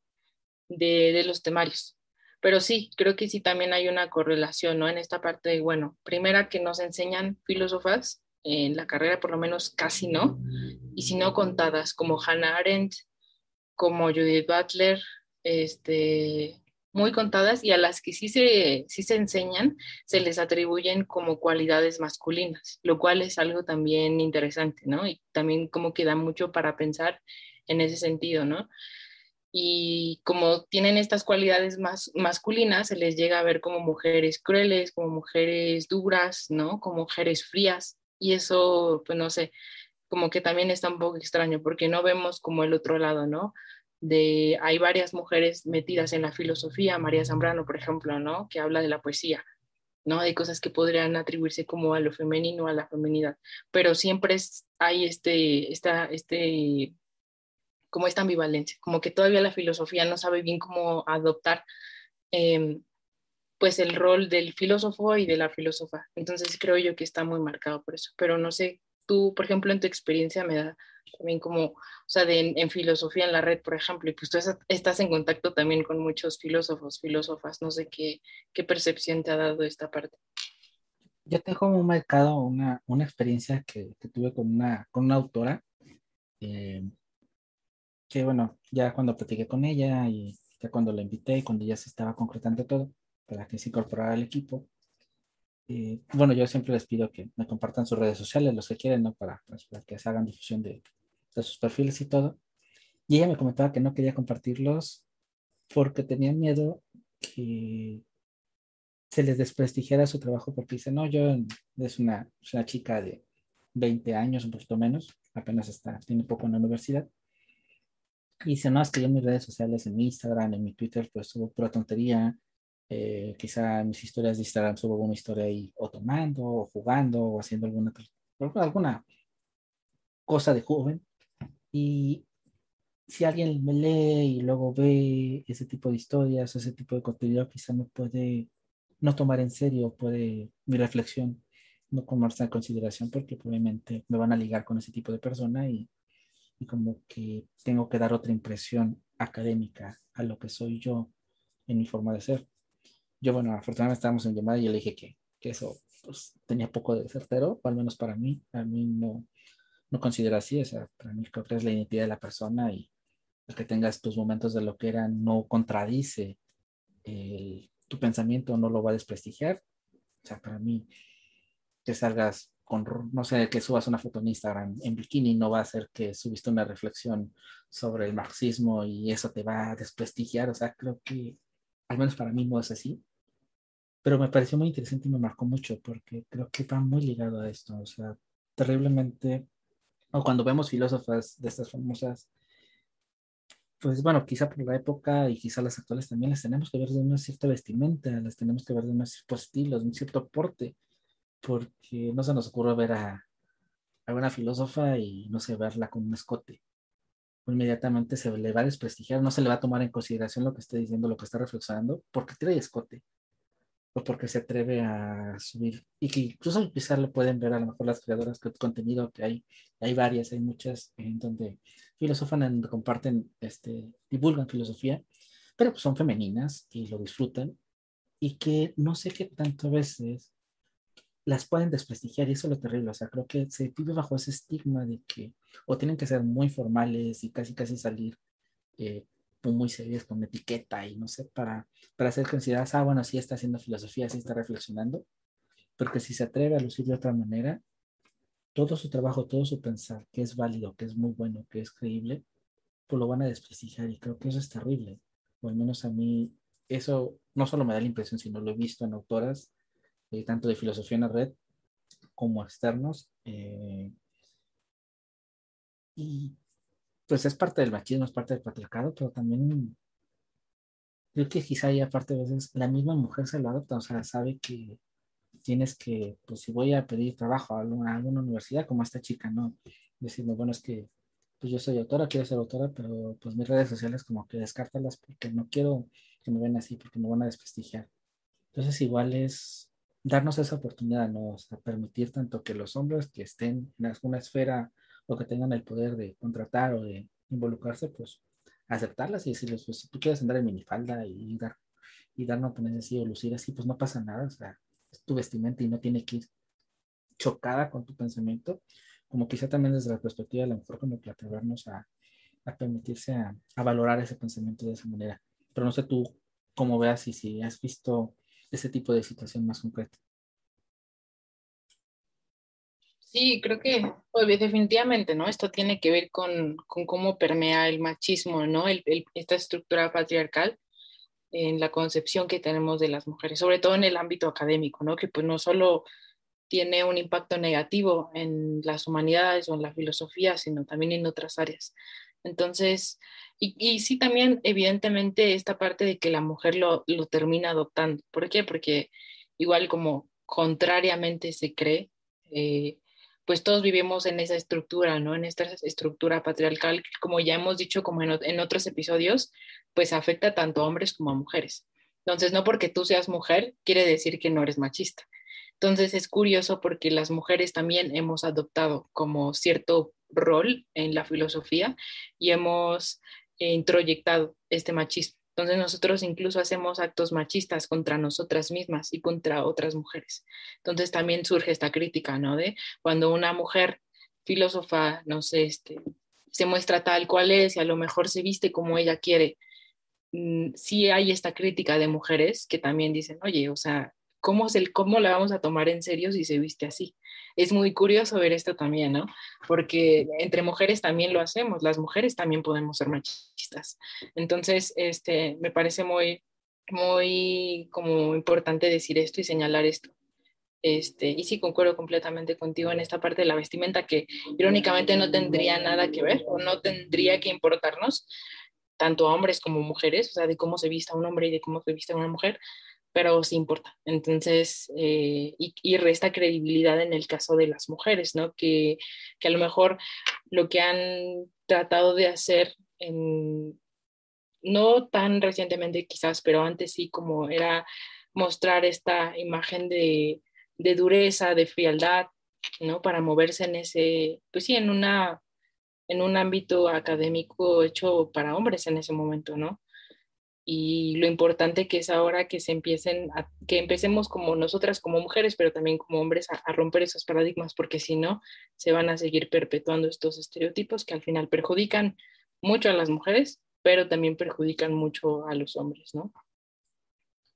C: de, de los temarios. Pero sí, creo que sí también hay una correlación, ¿no? En esta parte de, bueno, primera que nos enseñan filósofas, en la carrera por lo menos casi no, y si no contadas, como Hannah Arendt, como Judith Butler, este, muy contadas y a las que sí se, sí se enseñan, se les atribuyen como cualidades masculinas, lo cual es algo también interesante, ¿no? Y también como que da mucho para pensar en ese sentido, ¿no? Y como tienen estas cualidades más masculinas, se les llega a ver como mujeres crueles, como mujeres duras, ¿no? Como mujeres frías. Y eso, pues no sé, como que también está un poco extraño porque no vemos como el otro lado, ¿no? de, hay varias mujeres metidas en la filosofía, María Zambrano, por ejemplo, ¿no? Que habla de la poesía, ¿no? Hay cosas que podrían atribuirse como a lo femenino, a la feminidad, pero siempre hay este, esta, este, como esta ambivalencia, como que todavía la filosofía no sabe bien cómo adoptar em, pues el rol del filósofo y de la filósofa. Entonces creo yo que está muy marcado por eso, pero no sé, tú, por ejemplo, en tu experiencia me da también como, o sea, de, en, filosofía en la red, por ejemplo, y pues tú estás en contacto también con muchos filósofos, filósofas, no sé qué, qué percepción te ha dado esta parte.
B: Yo tengo un mercado, una, una experiencia que, que, tuve con una, con una autora, eh, que bueno, ya cuando platiqué con ella y ya cuando la invité cuando ya se estaba concretando todo para que se incorporara al equipo, eh, bueno, yo siempre les pido que me compartan sus redes sociales, los que quieren, ¿no? Para, pues, para que se hagan difusión de, de sus perfiles y todo. Y ella me comentaba que no quería compartirlos porque tenía miedo que se les desprestigiara su trabajo porque dice, no, yo es una, es una chica de 20 años, un poquito menos, apenas está, tiene poco en la universidad. Y dice, no, es que yo en mis redes sociales, en mi Instagram, en mi Twitter, pues subo pura tontería. Eh, quizá mis historias de Instagram subo una historia ahí o tomando, o jugando, o haciendo alguna, alguna cosa de joven. Y si alguien me lee y luego ve ese tipo de historias, ese tipo de contenido, quizá me puede no tomar en serio, puede mi reflexión no tomarse en consideración porque probablemente me van a ligar con ese tipo de persona y, y como que tengo que dar otra impresión académica a lo que soy yo en mi forma de ser. Yo, bueno, afortunadamente estábamos en llamada y yo le dije que, que eso pues, tenía poco de certero, al menos para mí. A mí no, no considero así, o sea, para mí creo que es la identidad de la persona y el que tengas tus momentos de lo que era no contradice tu pensamiento, no lo va a desprestigiar. O sea, para mí, que salgas con, no sé, que subas una foto en Instagram en bikini no va a hacer que subiste una reflexión sobre el marxismo y eso te va a desprestigiar. O sea, creo que, al menos para mí no es así. Pero me pareció muy interesante y me marcó mucho porque creo que va muy ligado a esto. O sea, terriblemente o cuando vemos filósofas de estas famosas, pues bueno, quizá por la época y quizá las actuales también las tenemos que ver de una cierta vestimenta, las tenemos que ver de un cierto estilo, de un cierto porte, porque no se nos ocurre ver a, a una filósofa y no sé, verla con un escote. Inmediatamente se le va a desprestigiar, no se le va a tomar en consideración lo que está diciendo, lo que está reflexionando, porque trae escote o porque se atreve a subir y que incluso quizás lo pueden ver a lo mejor las creadoras de contenido que hay, hay varias, hay muchas en donde filosofan, en comparten, este, divulgan filosofía, pero pues son femeninas y lo disfrutan y que no sé qué tanto a veces las pueden desprestigiar y eso es lo terrible, o sea, creo que se vive bajo ese estigma de que o tienen que ser muy formales y casi casi salir eh, muy serias con etiqueta y no sé, para, para ser consideradas, ah, bueno, sí está haciendo filosofía, sí está reflexionando, porque si se atreve a lucir de otra manera, todo su trabajo, todo su pensar, que es válido, que es muy bueno, que es creíble, pues lo van a desprestigiar y creo que eso es terrible, o al menos a mí eso no solo me da la impresión, sino lo he visto en autoras, eh, tanto de filosofía en la red como externos. Eh, y pues es parte del machismo, es parte del patriarcado, pero también creo que quizá hay aparte a veces la misma mujer se lo adopta, o sea, sabe que tienes que, pues si voy a pedir trabajo a alguna, universidad como esta chica, ¿no? Decirme, bueno, es que pues yo soy autora, quiero ser autora, pero pues mis redes sociales como que descártalas porque no quiero que me ven así, porque me van a desprestigiar. Entonces igual es darnos esa oportunidad, ¿no? O sea, permitir tanto que los hombres que estén en alguna esfera o que tengan el poder de contratar o de involucrarse, pues aceptarlas y decirles, pues si tú quieres andar en minifalda y dar, y dar no tener así o lucir así, pues no pasa nada, o sea, es tu vestimenta y no tiene que ir chocada con tu pensamiento, como quizá también desde la perspectiva de la mejor como que atrevernos a, a permitirse a, a, valorar ese pensamiento de esa manera. Pero no sé tú cómo veas y si has visto ese tipo de situación más concreta.
C: Sí, creo que pues, definitivamente, ¿no? Esto tiene que ver con, con cómo permea el machismo, ¿no? El, el, esta estructura patriarcal en la concepción que tenemos de las mujeres, sobre todo en el ámbito académico, ¿no? Que pues no solo tiene un impacto negativo en las humanidades o en la filosofía, sino también en otras áreas. Entonces, y, y sí también evidentemente esta parte de que la mujer lo, lo termina adoptando. ¿Por qué? Porque igual como contrariamente se cree, eh, pues todos vivimos en esa estructura, ¿no? En esta estructura patriarcal, como ya hemos dicho como en, en, otros episodios, pues afecta tanto a hombres como a mujeres. Entonces, no porque tú seas mujer, quiere decir que no eres machista. Entonces, es curioso porque las mujeres también hemos adoptado como cierto rol en la filosofía y hemos eh, introyectado este machismo. Entonces nosotros incluso hacemos actos machistas contra nosotras mismas y contra otras mujeres. Entonces también surge esta crítica, ¿no? De cuando una mujer filósofa, no sé, este, se muestra tal cual es y a lo mejor se viste como ella quiere. Mm, sí hay esta crítica de mujeres que también dicen, oye, o sea, ¿cómo, es el, ¿cómo la vamos a tomar en serio si se viste así? Es muy curioso ver esto también, ¿no? Porque entre mujeres también lo hacemos, las mujeres también podemos ser machistas. Entonces, este, me parece muy, muy como importante decir esto y señalar esto. Este, y sí concuerdo completamente contigo en esta parte de la vestimenta que irónicamente no tendría nada que ver o no tendría que importarnos tanto a hombres como mujeres, o sea, de cómo se vista un hombre y de cómo se vista una mujer, pero sí importa. Entonces, eh, y, resta credibilidad en el caso de las mujeres, ¿no? Que, que, a lo mejor lo que han tratado de hacer, en, no tan recientemente quizás, pero antes sí, como era mostrar esta imagen de, de dureza, de frialdad, ¿no? Para moverse en ese, pues sí, en una en un ámbito académico hecho para hombres en ese momento, ¿no? Y lo importante que es ahora que se empiecen a, que empecemos como nosotras como mujeres pero también como hombres a, a, romper esos paradigmas porque si no se van a seguir perpetuando estos estereotipos que al final perjudican mucho a las mujeres pero también perjudican mucho a los hombres no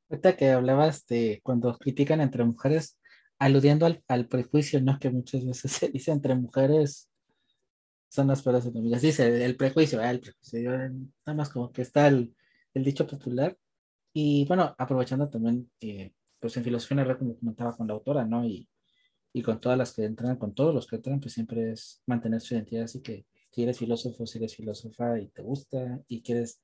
B: ahorita que hablabas de cuando critican entre mujeres aludiendo al, al prejuicio no que muchas veces <laughs> se dice entre mujeres son las peores enemigas dice el prejuicio ¿eh? el prejuicio nada más como que está el el dicho popular. Y bueno, aprovechando también, eh, pues en filosofía en como comentaba con la autora, ¿no? Y, y con todas las que entran, con todos los que entran, pues siempre es mantener su identidad. Así que si eres filósofo, si eres filósofa y te gusta y quieres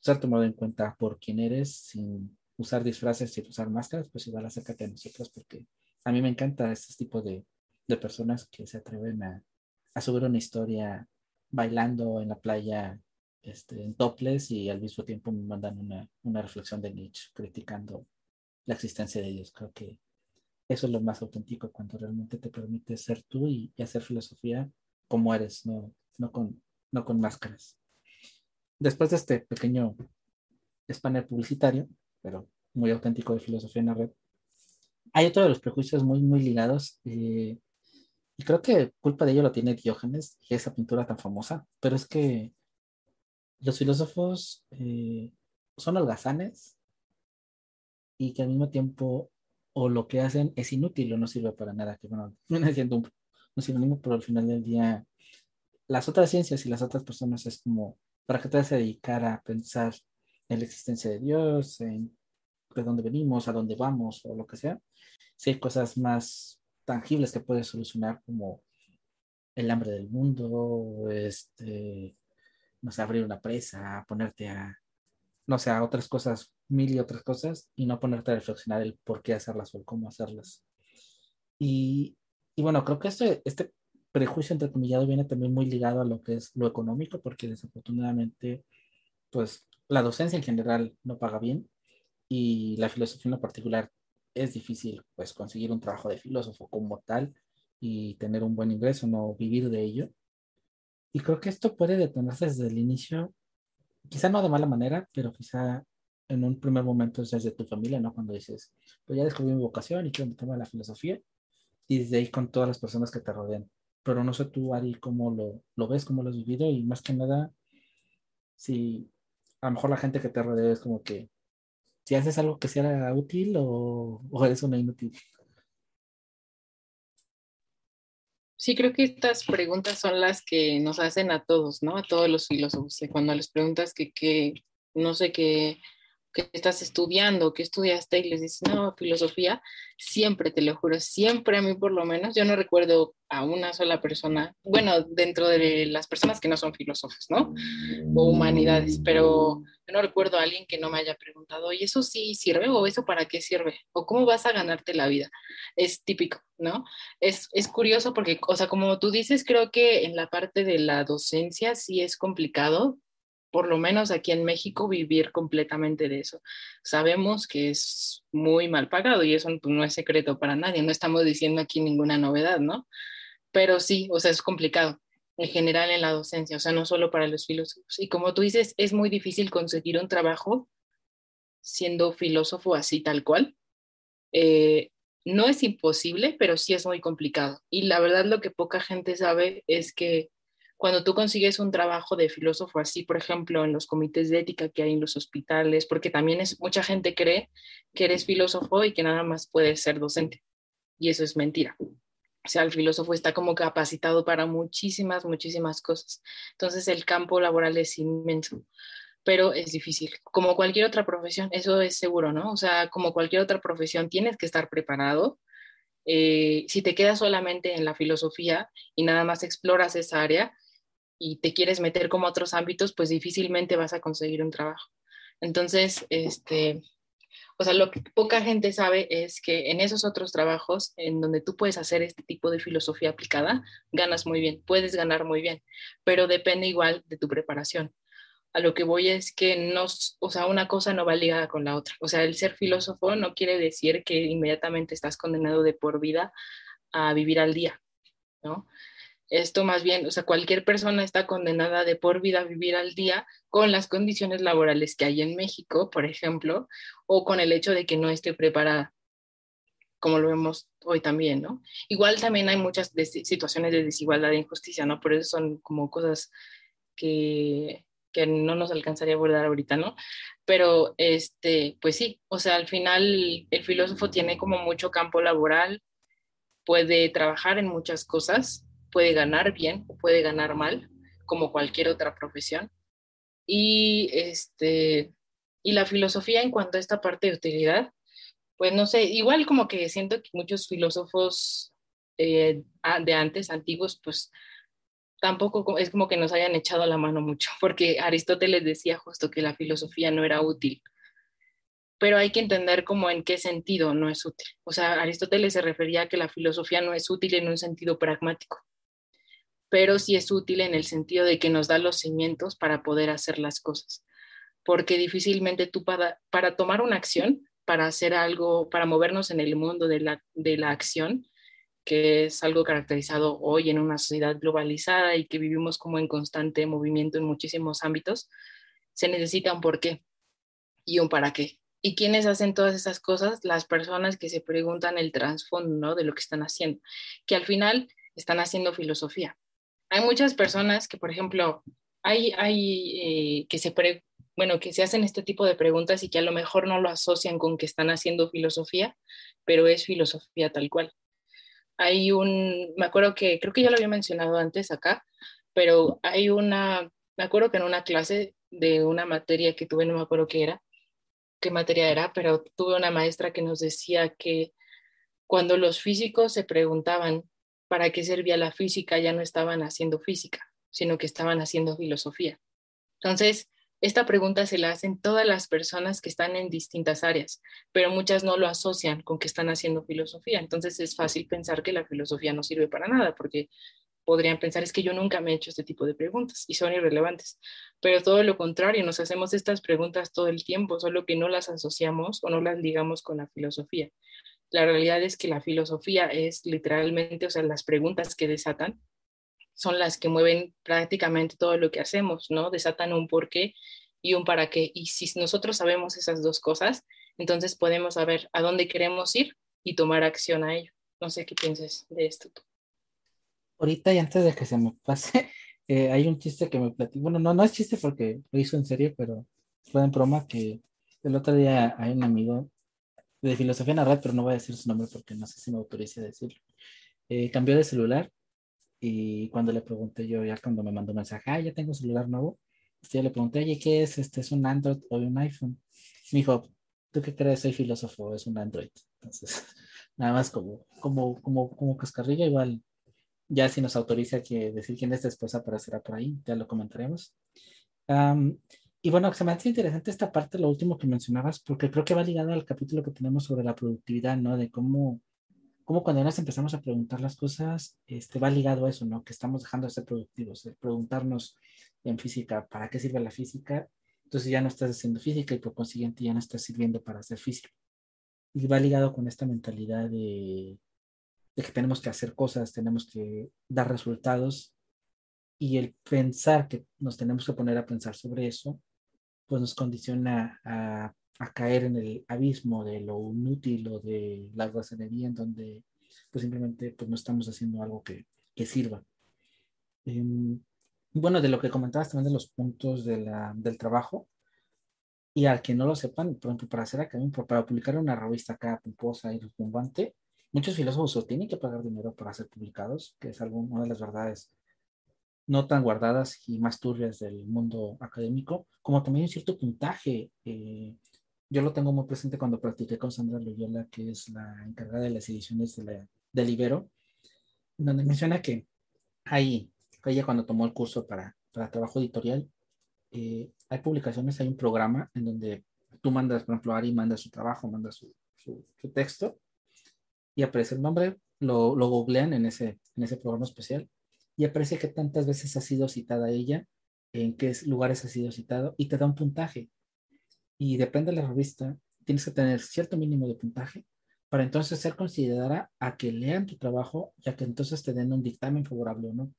B: ser tomado en cuenta por quién eres, sin usar disfraces, sin usar máscaras, pues igual acércate a nosotros, porque a mí me encanta este tipo de, de personas que se atreven a, a subir una historia bailando en la playa este, en topless y al mismo tiempo me mandan una, una reflexión de Nietzsche criticando la existencia de Dios. Creo que eso es lo más auténtico cuando realmente te permite ser tú y, y hacer filosofía como eres, no, no, con, no con máscaras. Después de este pequeño espanel publicitario, pero muy auténtico de filosofía en la red, hay otro de los prejuicios muy, muy ligados. Eh, y creo que culpa de ello lo tiene Diógenes y esa pintura tan famosa, pero es que los filósofos eh, son holgazanes y que al mismo tiempo o lo que hacen es inútil o no sirve para nada, que bueno, <laughs> viene siendo un, un sinónimo, pero al final del día las otras ciencias y las otras personas es como, ¿para qué te vas a dedicar a pensar en la existencia de Dios, en de dónde venimos, a dónde vamos o lo que sea? Si hay cosas más tangibles que puedes solucionar como el hambre del mundo, este, no sé, abrir una presa, ponerte a, no sé, a otras cosas, mil y otras cosas, y no ponerte a reflexionar el por qué hacerlas o cómo hacerlas. Y, y bueno, creo que este, este prejuicio entrecomillado viene también muy ligado a lo que es lo económico, porque desafortunadamente, pues la docencia en general no paga bien y la filosofía en lo particular es difícil, pues conseguir un trabajo de filósofo como tal y tener un buen ingreso, no vivir de ello. Y creo que esto puede detenerse desde el inicio, quizá no de mala manera, pero quizá en un primer momento es desde tu familia, ¿no? Cuando dices, pues ya descubrí mi vocación y quiero meterme a la filosofía, y desde ahí con todas las personas que te rodean. pero no sé tú, Ari, cómo lo, lo ves, cómo lo has vivido y más que nada, si a lo mejor la gente que te rodea es como que si haces algo que sea útil o, o eres una inútil.
C: Sí, creo que estas preguntas son las que nos hacen a todos, ¿no? A todos los filósofos. Cuando les preguntas que, que no sé, qué que estás estudiando, que estudiaste y les dices, no, filosofía, siempre, te lo juro, siempre a mí por lo menos, yo no recuerdo a una sola persona, bueno, dentro de las personas que no son filósofos, ¿no? O humanidades, pero yo no recuerdo a alguien que no me haya preguntado, ¿y eso sí sirve o eso para qué sirve? ¿O cómo vas a ganarte la vida? Es típico, ¿no? Es, es curioso porque, o sea, como tú dices, creo que en la parte de la docencia sí es complicado por lo menos aquí en México, vivir completamente de eso. Sabemos que es muy mal pagado y eso no es secreto para nadie, no estamos diciendo aquí ninguna novedad, ¿no? Pero sí, o sea, es complicado en general en la docencia, o sea, no solo para los filósofos. Y como tú dices, es muy difícil conseguir un trabajo siendo filósofo así tal cual. Eh, no es imposible, pero sí es muy complicado. Y la verdad lo que poca gente sabe es que cuando tú consigues un trabajo de filósofo así, por ejemplo, en los comités de ética que hay en los hospitales, porque también es mucha gente cree que eres filósofo y que nada más puedes ser docente. Y eso es mentira. O sea, el filósofo está como capacitado para muchísimas, muchísimas cosas. Entonces, el campo laboral es inmenso, pero es difícil. Como cualquier otra profesión, eso es seguro, ¿no? O sea, como cualquier otra profesión, tienes que estar preparado. Eh, si te quedas solamente en la filosofía y nada más exploras esa área, y te quieres meter como otros ámbitos, pues difícilmente vas a conseguir un trabajo. Entonces, este, o sea, lo que poca gente sabe es que en esos otros trabajos en donde tú puedes hacer este tipo de filosofía aplicada, ganas muy bien, puedes ganar muy bien, pero depende igual de tu preparación. A lo que voy es que no, o sea, una cosa no va ligada con la otra. O sea, el ser filósofo no quiere decir que inmediatamente estás condenado de por vida a vivir al día, ¿no? Esto más bien, o sea, cualquier persona está condenada de por vida a vivir al día con las condiciones laborales que hay en México, por ejemplo, o con el hecho de que no esté preparada, como lo vemos hoy también, ¿no? Igual también hay muchas situaciones de desigualdad e injusticia, ¿no? Por eso son como cosas que, que no nos alcanzaría a abordar ahorita, ¿no? Pero, este, pues sí, o sea, al final el filósofo tiene como mucho campo laboral, puede trabajar en muchas cosas, puede ganar bien o puede ganar mal, como cualquier otra profesión. Y, este, y la filosofía en cuanto a esta parte de utilidad, pues no sé, igual como que siento que muchos filósofos eh, de antes, antiguos, pues tampoco es como que nos hayan echado la mano mucho, <laughs> porque Aristóteles decía justo que la filosofía no era útil, pero hay que entender como en qué sentido no es útil. O sea, Aristóteles se refería a que la filosofía no es útil en un sentido pragmático, pero sí es útil en el sentido de que nos da los cimientos para poder hacer las cosas, porque difícilmente tú para, tomar una acción, para hacer algo, para movernos en el mundo de la, de la acción, que es algo caracterizado hoy en una sociedad globalizada y que vivimos como en constante movimiento en muchísimos ámbitos, se necesita un por qué y un para qué. ¿Y quiénes hacen todas esas cosas? Las personas que se preguntan el trasfondo de lo que están haciendo, que al final están haciendo filosofía hay muchas personas que, por ejemplo, hay, eh, que se bueno, que se hacen este tipo de preguntas y que a lo mejor no lo asocian con que están haciendo filosofía, pero es filosofía tal cual. Hay un, me acuerdo que, creo que ya lo había mencionado antes acá, pero hay una, me acuerdo que en una clase de una materia que tuve, no me acuerdo qué era, qué materia era, pero tuve una maestra que nos decía que cuando los físicos se preguntaban para qué servía la física, ya no estaban haciendo física, sino que estaban haciendo filosofía. Entonces, esta pregunta se la hacen todas las personas que están en distintas áreas, pero muchas no lo asocian con que están haciendo filosofía. Entonces es fácil pensar que la filosofía no sirve para nada, porque podrían pensar es que yo nunca me he hecho este tipo de preguntas y son irrelevantes. Pero todo lo contrario, nos hacemos estas preguntas todo el tiempo, solo que no las asociamos o no las ligamos con la filosofía. La realidad es que la filosofía es literalmente, o sea, las preguntas que desatan son las que mueven prácticamente todo lo que hacemos, ¿no? Desatan un por qué y un para qué. Y si nosotros sabemos esas dos cosas, entonces podemos saber a dónde queremos ir y tomar acción a ello. No sé qué piensas de esto tú.
B: Ahorita y antes de que se me pase, <laughs> eh, hay un chiste que me platicó. Bueno, no, no es chiste porque lo hizo en serio, pero fue en broma que el otro día hay un amigo de filosofía red, pero no voy a decir su nombre porque no sé si me autoriza a decirlo. Eh, cambió de celular y cuando le pregunté yo, ya cuando me mandó un mensaje, ah, ya tengo celular nuevo, yo le pregunté, oye, ¿qué es? ¿Este es un Android o un iPhone? Me dijo, ¿tú qué crees? Soy filósofo, es un Android. Entonces, <laughs> nada más como, como, como, como cascarrilla, igual, ya si nos autoriza que decir quién es después aparecerá por ahí, ya lo comentaremos. Y bueno, se me hace interesante esta parte, lo último que mencionabas, porque creo que va ligado al capítulo que tenemos sobre la productividad, ¿no? De cómo, cómo cuando nos empezamos a preguntar las cosas, este, va ligado a eso, ¿no? Que estamos dejando de ser productivos, de preguntarnos en física, ¿para qué sirve la física? Entonces ya no estás haciendo física y por consiguiente ya no estás sirviendo para hacer física. Y va ligado con esta mentalidad de, de que tenemos que hacer cosas, tenemos que dar resultados y el pensar que nos tenemos que poner a pensar sobre eso, pues nos condiciona a, a caer en el abismo de lo inútil o de la guasanería en donde pues simplemente pues no estamos haciendo algo que, que sirva. Eh, bueno, de lo que comentabas también de los puntos de la, del trabajo, y al que no lo sepan, por ejemplo, para hacer acá, para publicar una revista acá pomposa y retumbante, muchos filósofos tienen que pagar dinero para ser publicados, que es algo, una de las verdades no tan guardadas y más turbias del mundo académico, como también un cierto puntaje. Eh, yo lo tengo muy presente cuando practiqué con Sandra Loyola, que es la encargada de las ediciones de la, del Ibero, donde menciona que hay ella cuando tomó el curso para, para trabajo editorial, eh, hay publicaciones, hay un programa en donde tú mandas, por ejemplo, Ari manda su trabajo, manda su, su, texto y aparece el nombre, lo, lo googlean en ese, en ese programa especial y aparece que tantas veces ha sido citada ella, en qué lugares ha sido citado y te da un puntaje. Y depende de la revista, tienes que tener cierto mínimo de puntaje para entonces ser considerada a que lean tu trabajo, ya que entonces te den un dictamen favorable o no.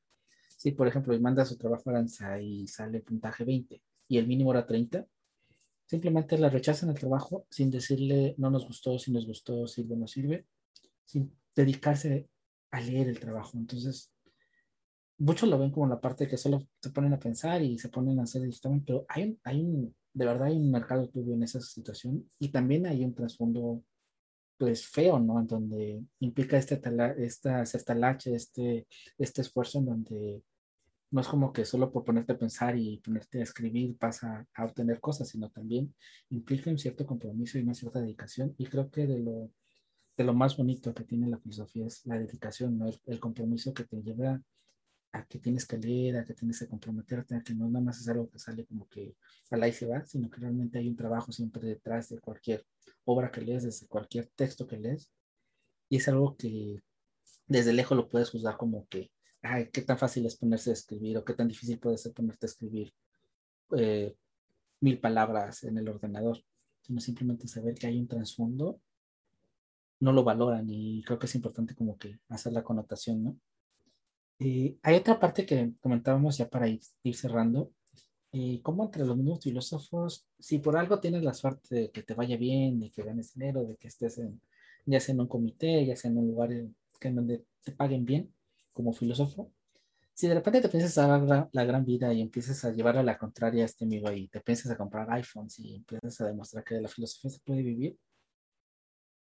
B: Si, por ejemplo, manda su trabajo a Aranza y sale puntaje 20 y el mínimo era 30, simplemente la rechazan el trabajo sin decirle no nos gustó, si nos gustó, sirve no sirve, sin dedicarse a leer el trabajo. Entonces, muchos lo ven como la parte que solo se ponen a pensar y se ponen a hacer el dictamen, pero hay hay un, de verdad hay un mercado turbio en esa situación y también hay un trasfondo pues feo, ¿no? En donde implica este, esta, este talache, este, este esfuerzo en donde no es como que solo por ponerte a pensar y ponerte a escribir pasa a obtener cosas, sino también implica un cierto compromiso y una cierta dedicación. Y creo que de lo, de lo más bonito que tiene la filosofía es la dedicación, ¿no? el, compromiso que te lleva a que tienes que leer, a que tienes que comprometerte, a que no nada más es algo que sale como que al ahí se va, sino que realmente hay un trabajo siempre detrás de cualquier obra que lees, desde cualquier texto que lees. Y es algo que desde lejos lo puedes juzgar como que ay, qué tan fácil es ponerse a escribir o qué tan difícil puede ser ponerte a escribir eh, mil palabras en el ordenador, sino simplemente saber que hay un trasfondo, no lo valoran y creo que es importante como que hacer la connotación, ¿no? Y hay otra parte que comentábamos ya para ir, cerrando, y como entre los mismos filósofos, si por algo tienes la suerte de que te vaya bien, de que ganes dinero, de que estés en, ya sea en un comité, ya sea en un lugar en donde te paguen bien, como filósofo, si de repente te piensas a dar la, gran vida y empiezas a llevar a la contraria a este amigo y te piensas a comprar iPhones y empiezas a demostrar que de la filosofía se puede vivir,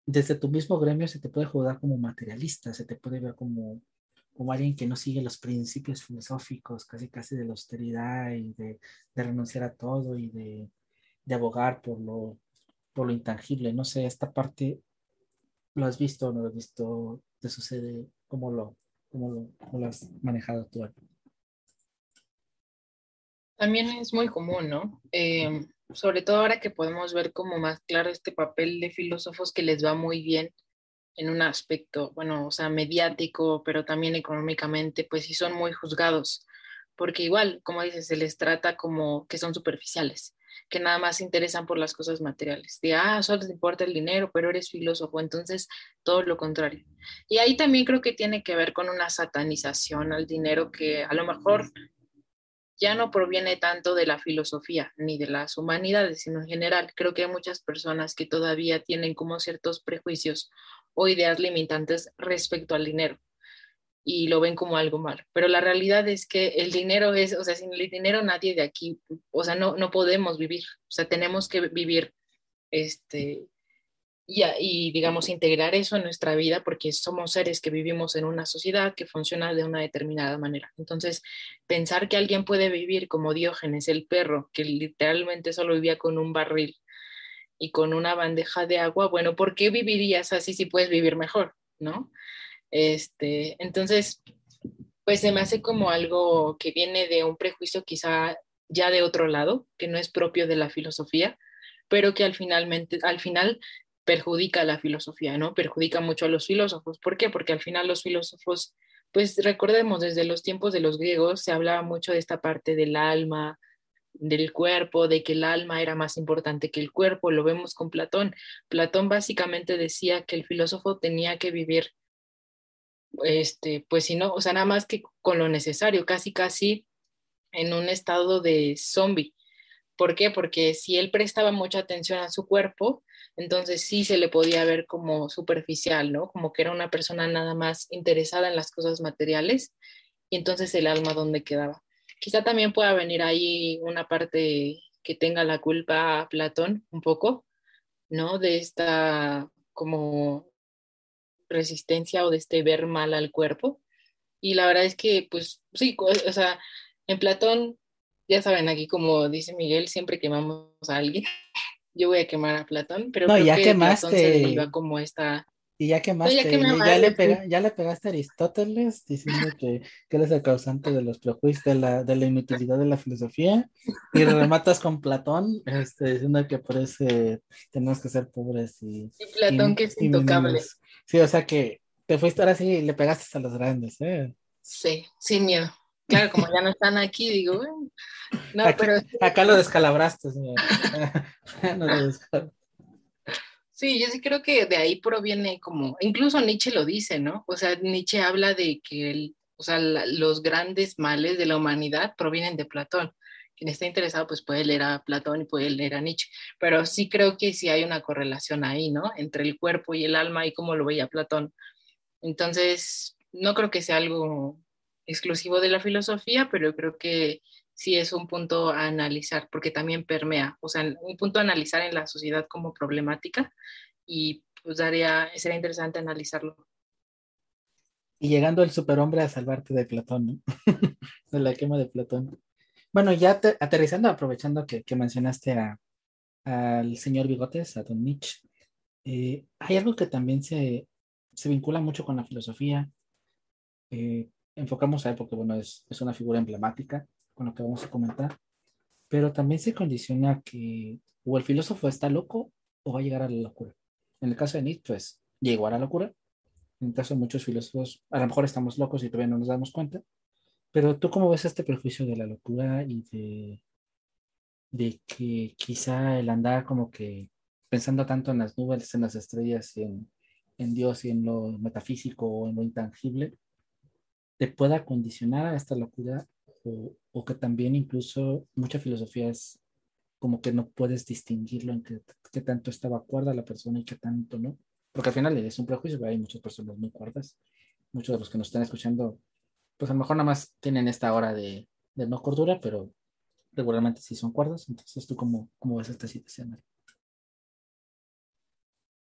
B: desde tu mismo gremio se te puede juzgar como materialista, se te puede ver como, como alguien que no sigue los principios filosóficos, casi casi de la austeridad y de, de renunciar a todo y de, de, abogar por lo, por lo intangible. No sé, esta parte, ¿lo has visto o no lo has visto? ¿Te sucede? ¿Cómo lo, ¿Cómo lo, has manejado tú?
C: También es muy común, ¿no? Eh, sobre todo ahora que podemos ver como más claro este papel de filósofos que les va muy bien en un aspecto, bueno, o sea, mediático, pero también económicamente, pues sí son muy juzgados, porque igual, como dices, se les trata como que son superficiales que nada más se interesan por las cosas materiales. De, ah, solo te importa el dinero, pero eres filósofo, entonces todo lo contrario. Y ahí también creo que tiene que ver con una satanización al dinero que a lo mejor ya no proviene tanto de la filosofía ni de las humanidades, sino en general. Creo que hay muchas personas que todavía tienen como ciertos prejuicios o ideas limitantes respecto al dinero. y lo ven como algo malo. Pero la realidad es que el dinero es, o sea, sin el dinero nadie de aquí, o sea, no, no podemos vivir, o sea, tenemos que vivir, este, y, y, digamos, integrar eso en nuestra vida porque somos seres que vivimos en una sociedad que funciona de una determinada manera. Entonces, pensar que alguien puede vivir como Diógenes, el perro, que literalmente solo vivía con un barril y con una bandeja de agua, bueno, ¿por qué vivirías así si puedes vivir mejor? ¿No? Este, entonces, pues se me hace como algo que viene de un prejuicio quizá ya de otro lado, que no es propio de la filosofía, pero que al, finalmente, al final perjudica a la filosofía, ¿no? Perjudica mucho a los filósofos. ¿Por qué? Porque al final los filósofos, pues recordemos, desde los tiempos de los griegos se hablaba mucho de esta parte del alma, del cuerpo, de que el alma era más importante que el cuerpo, lo vemos con Platón. Platón básicamente decía que el filósofo tenía que vivir este, pues si no, o sea, nada más que con lo necesario, casi, casi en un estado de zombie. ¿Por qué? Porque si él prestaba mucha atención a su cuerpo, entonces sí se le podía ver como superficial, ¿no? Como que era una persona nada más interesada en las cosas materiales y entonces el alma donde quedaba. Quizá también pueda venir ahí una parte que tenga la culpa a Platón un poco, ¿no? De esta como resistencia o de este ver mal al cuerpo. Y la verdad es que, pues sí, o sea, en Platón, ya saben, aquí como dice Miguel, siempre quemamos a alguien. <laughs> Yo voy a quemar a Platón, pero
B: no, ya quemaste.
C: como esta
B: y ya quemaste, ya, ya, le pegaste a Aristóteles diciendo que, que él es el causante de los prejuicios, de la, de la inutilidad de la filosofía, y rematas con Platón, este, diciendo que por eso tenemos que ser pobres y...
C: Y Platón que es intocable.
B: Sí, o sea que te fuiste ahora sí y le pegaste a los grandes, ¿eh?
C: Sí, sin miedo. Claro, como ya no están aquí, digo, no, pero...
B: Acá lo descalabraste, señor. <laughs> no lo
C: descalabraste. Sí, yo sí creo que de ahí proviene como, incluso Nietzsche lo dice, ¿no? O sea, Nietzsche habla de que el, o sea, los grandes males de la humanidad provienen de Platón. Quien está interesado, pues puede leer a Platón y puede leer a Nietzsche, pero sí creo que sí hay una correlación ahí, ¿no? Entre el cuerpo y el alma y cómo lo veía Platón. Entonces, no creo que sea algo exclusivo de la filosofía, pero creo que sí es un punto a analizar, porque también permea, o sea, un punto a analizar en la sociedad como problemática y pues daría, sería interesante analizarlo.
B: Y llegando el superhombre a salvarte de Platón, <laughs> de la quema de Platón. Bueno, ya aterrizando, aprovechando que, mencionaste a, al señor Bigotes, a Don Nietzsche, eh, hay algo que también se, se, vincula mucho con la filosofía. Eh, enfocamos a él porque, bueno, es, es una figura emblemática con lo que vamos a comentar, pero también se condiciona que o el filósofo está loco o va a llegar a la locura. En el caso de Nietzsche, pues llegó a la locura. En el caso de muchos filósofos, a lo mejor estamos locos y todavía no nos damos cuenta. Pero tú cómo ves este prejuicio de la locura y de, de que quizá el andar como que pensando tanto en las nubes, en las estrellas en, en Dios y en lo metafísico o en lo intangible, te pueda condicionar a esta locura o, que también incluso mucha filosofía es como que no puedes distinguirlo en qué, tanto estaba cuerda la persona y qué tanto no. Porque al final es un prejuicio, hay muchas personas muy cuerdas. Muchos de los que nos están escuchando, pues a lo mejor nada más tienen esta hora de, no cordura, pero regularmente sí son cuerdas. Entonces, ¿tú cómo, cómo ves esta situación?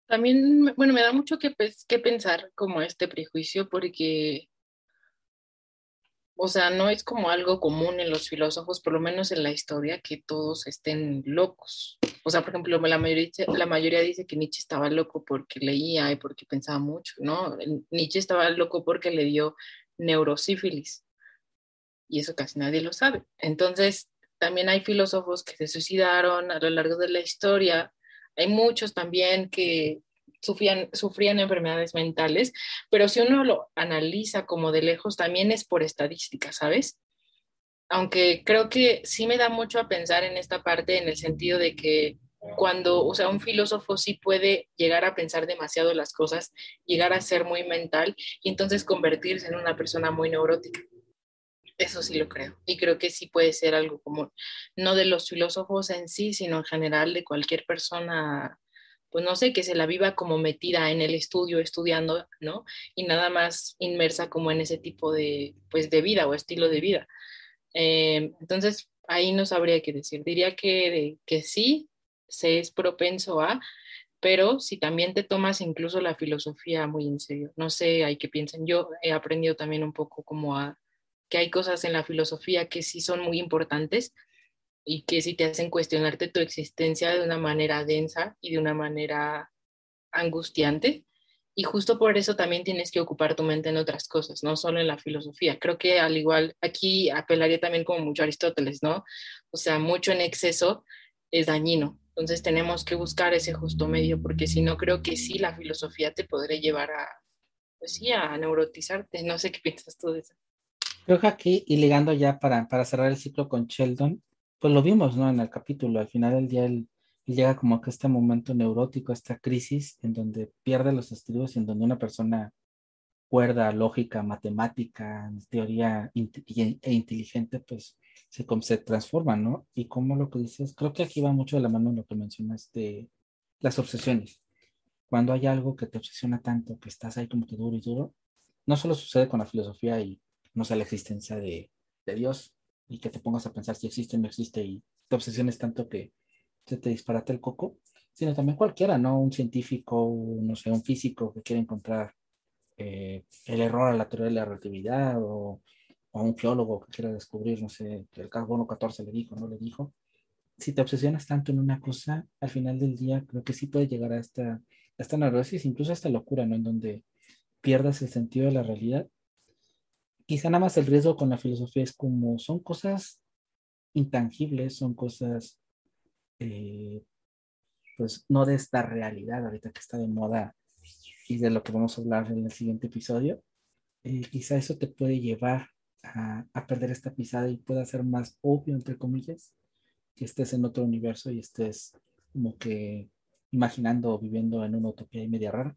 C: También, bueno, me da mucho que, que pensar como este prejuicio porque o sea, no es como algo común en los filósofos, por lo menos en la historia, que todos estén locos. O sea, por ejemplo, la mayoría, la mayoría dice que Nietzsche estaba loco porque leía y porque pensaba mucho, ¿no? Nietzsche estaba loco porque le dio neurosífilis. Y eso casi nadie lo sabe. Entonces, también hay filósofos que se suicidaron a lo largo de la historia. Hay muchos también que sufrían, sufrían enfermedades mentales, pero si uno lo analiza como de lejos, también es por estadística, ¿sabes? Aunque creo que sí me da mucho a pensar en esta parte en el sentido de que cuando, o sea, un filósofo sí puede llegar a pensar demasiado las cosas, llegar a ser muy mental y entonces convertirse en una persona muy neurótica. Eso sí lo creo. Y creo que sí puede ser algo común. No de los filósofos en sí, sino en general de cualquier persona pues no sé, que se la viva como metida en el estudio, estudiando, ¿no? Y nada más inmersa como en ese tipo de, pues, de vida o estilo de vida. Eh, entonces, ahí no sabría qué decir. Diría que, que sí, se es propenso a, pero si también te tomas incluso la filosofía muy en serio, no sé, hay que piensen, yo he aprendido también un poco como a que hay cosas en la filosofía que sí son muy importantes y que sí te hacen cuestionarte tu existencia de una manera densa y de una manera angustiante. Y justo por eso también tienes que ocupar tu mente en otras cosas, no solo en la filosofía. Creo que al igual, aquí apelaría también como mucho Aristóteles, ¿no? O sea, mucho en exceso es dañino. Entonces tenemos que buscar ese justo medio, porque si no, creo que sí, la filosofía te podría llevar a, pues sí, a neurotizarte. No sé qué <laughs> piensas tú de eso.
B: Creo que aquí, y ligando ya para, para cerrar el ciclo con Sheldon, pues lo vimos, ¿no? En el capítulo, al final del día él, llega como que este momento neurótico, esta crisis en donde pierde los estudios y en donde una persona cuerda, lógica, matemática, teoría e inteligente, pues se, se transforma, ¿no? Y como lo que dices, creo que aquí va mucho de la mano lo que mencionas de las obsesiones. Cuando hay algo que te obsesiona tanto, que estás ahí como que duro y duro, no solo sucede con la filosofía y no sé, la existencia de, de Dios, y que te pongas a pensar si existe o no existe y te obsesiones tanto que se te disparate el coco, sino también cualquiera, ¿no? Un científico, no sé, un físico que quiere encontrar eh, el error a la teoría de la relatividad o, o, un geólogo que quiera descubrir, no sé, que el carbono 14 le dijo, no le dijo. Si te obsesionas tanto en una cosa, al final del día creo que sí puede llegar a esta, a esta neurosis, incluso a esta locura, ¿no? En donde pierdas el sentido de la realidad quizá nada más el riesgo con la filosofía es como son cosas intangibles, son cosas, eh, pues no de esta realidad ahorita que está de moda y de lo que vamos a hablar en el siguiente episodio. Eh, quizá eso te puede llevar a, a, perder esta pisada y pueda ser más obvio, entre comillas, que estés en otro universo y estés como que imaginando o viviendo en una utopía y media rara.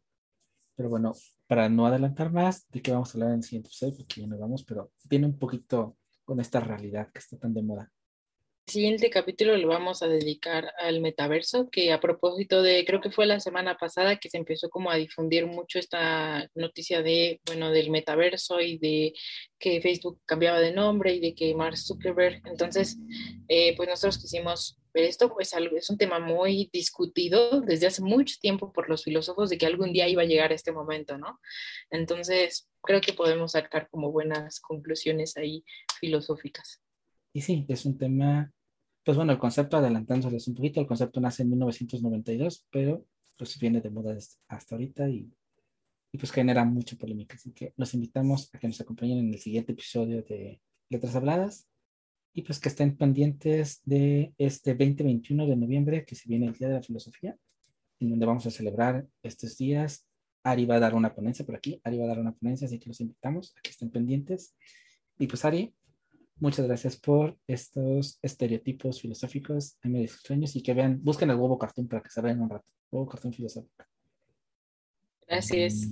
B: Pero bueno, para no adelantar más, de qué vamos a hablar en el siguiente episodio, porque ya nos vamos, pero viene un poquito con esta realidad que está tan de moda.
C: Siguiente capítulo lo vamos a dedicar al metaverso, que a propósito de, creo que fue la semana pasada que se empezó como a difundir mucho esta noticia de, bueno, del metaverso y de que Facebook cambiaba de nombre y de que Mark Zuckerberg, entonces, eh, pues nosotros quisimos esto pues es un tema muy discutido desde hace mucho tiempo por los filósofos de que algún día iba a llegar este momento, ¿no? Entonces, creo que podemos sacar como buenas conclusiones ahí filosóficas.
B: Y sí, es un tema, pues bueno, el concepto adelantándoles un poquito, el concepto nace en 1992, pero pues viene de moda hasta ahorita y, y pues genera mucha polémica. Así que los invitamos a que nos acompañen en el siguiente episodio de Letras Habladas y pues que estén pendientes de este 2021 de noviembre, que se viene el Día de la Filosofía, en donde vamos a celebrar estos días. Ari va a dar una ponencia por aquí, Ari va a dar una ponencia, así que los invitamos a que estén pendientes. Y pues Ari, muchas gracias por estos estereotipos filosóficos hay medio extraños y que vean, busquen el huevo cartón para que se vean un rato. Huevo cartón filosófico.
C: Gracias.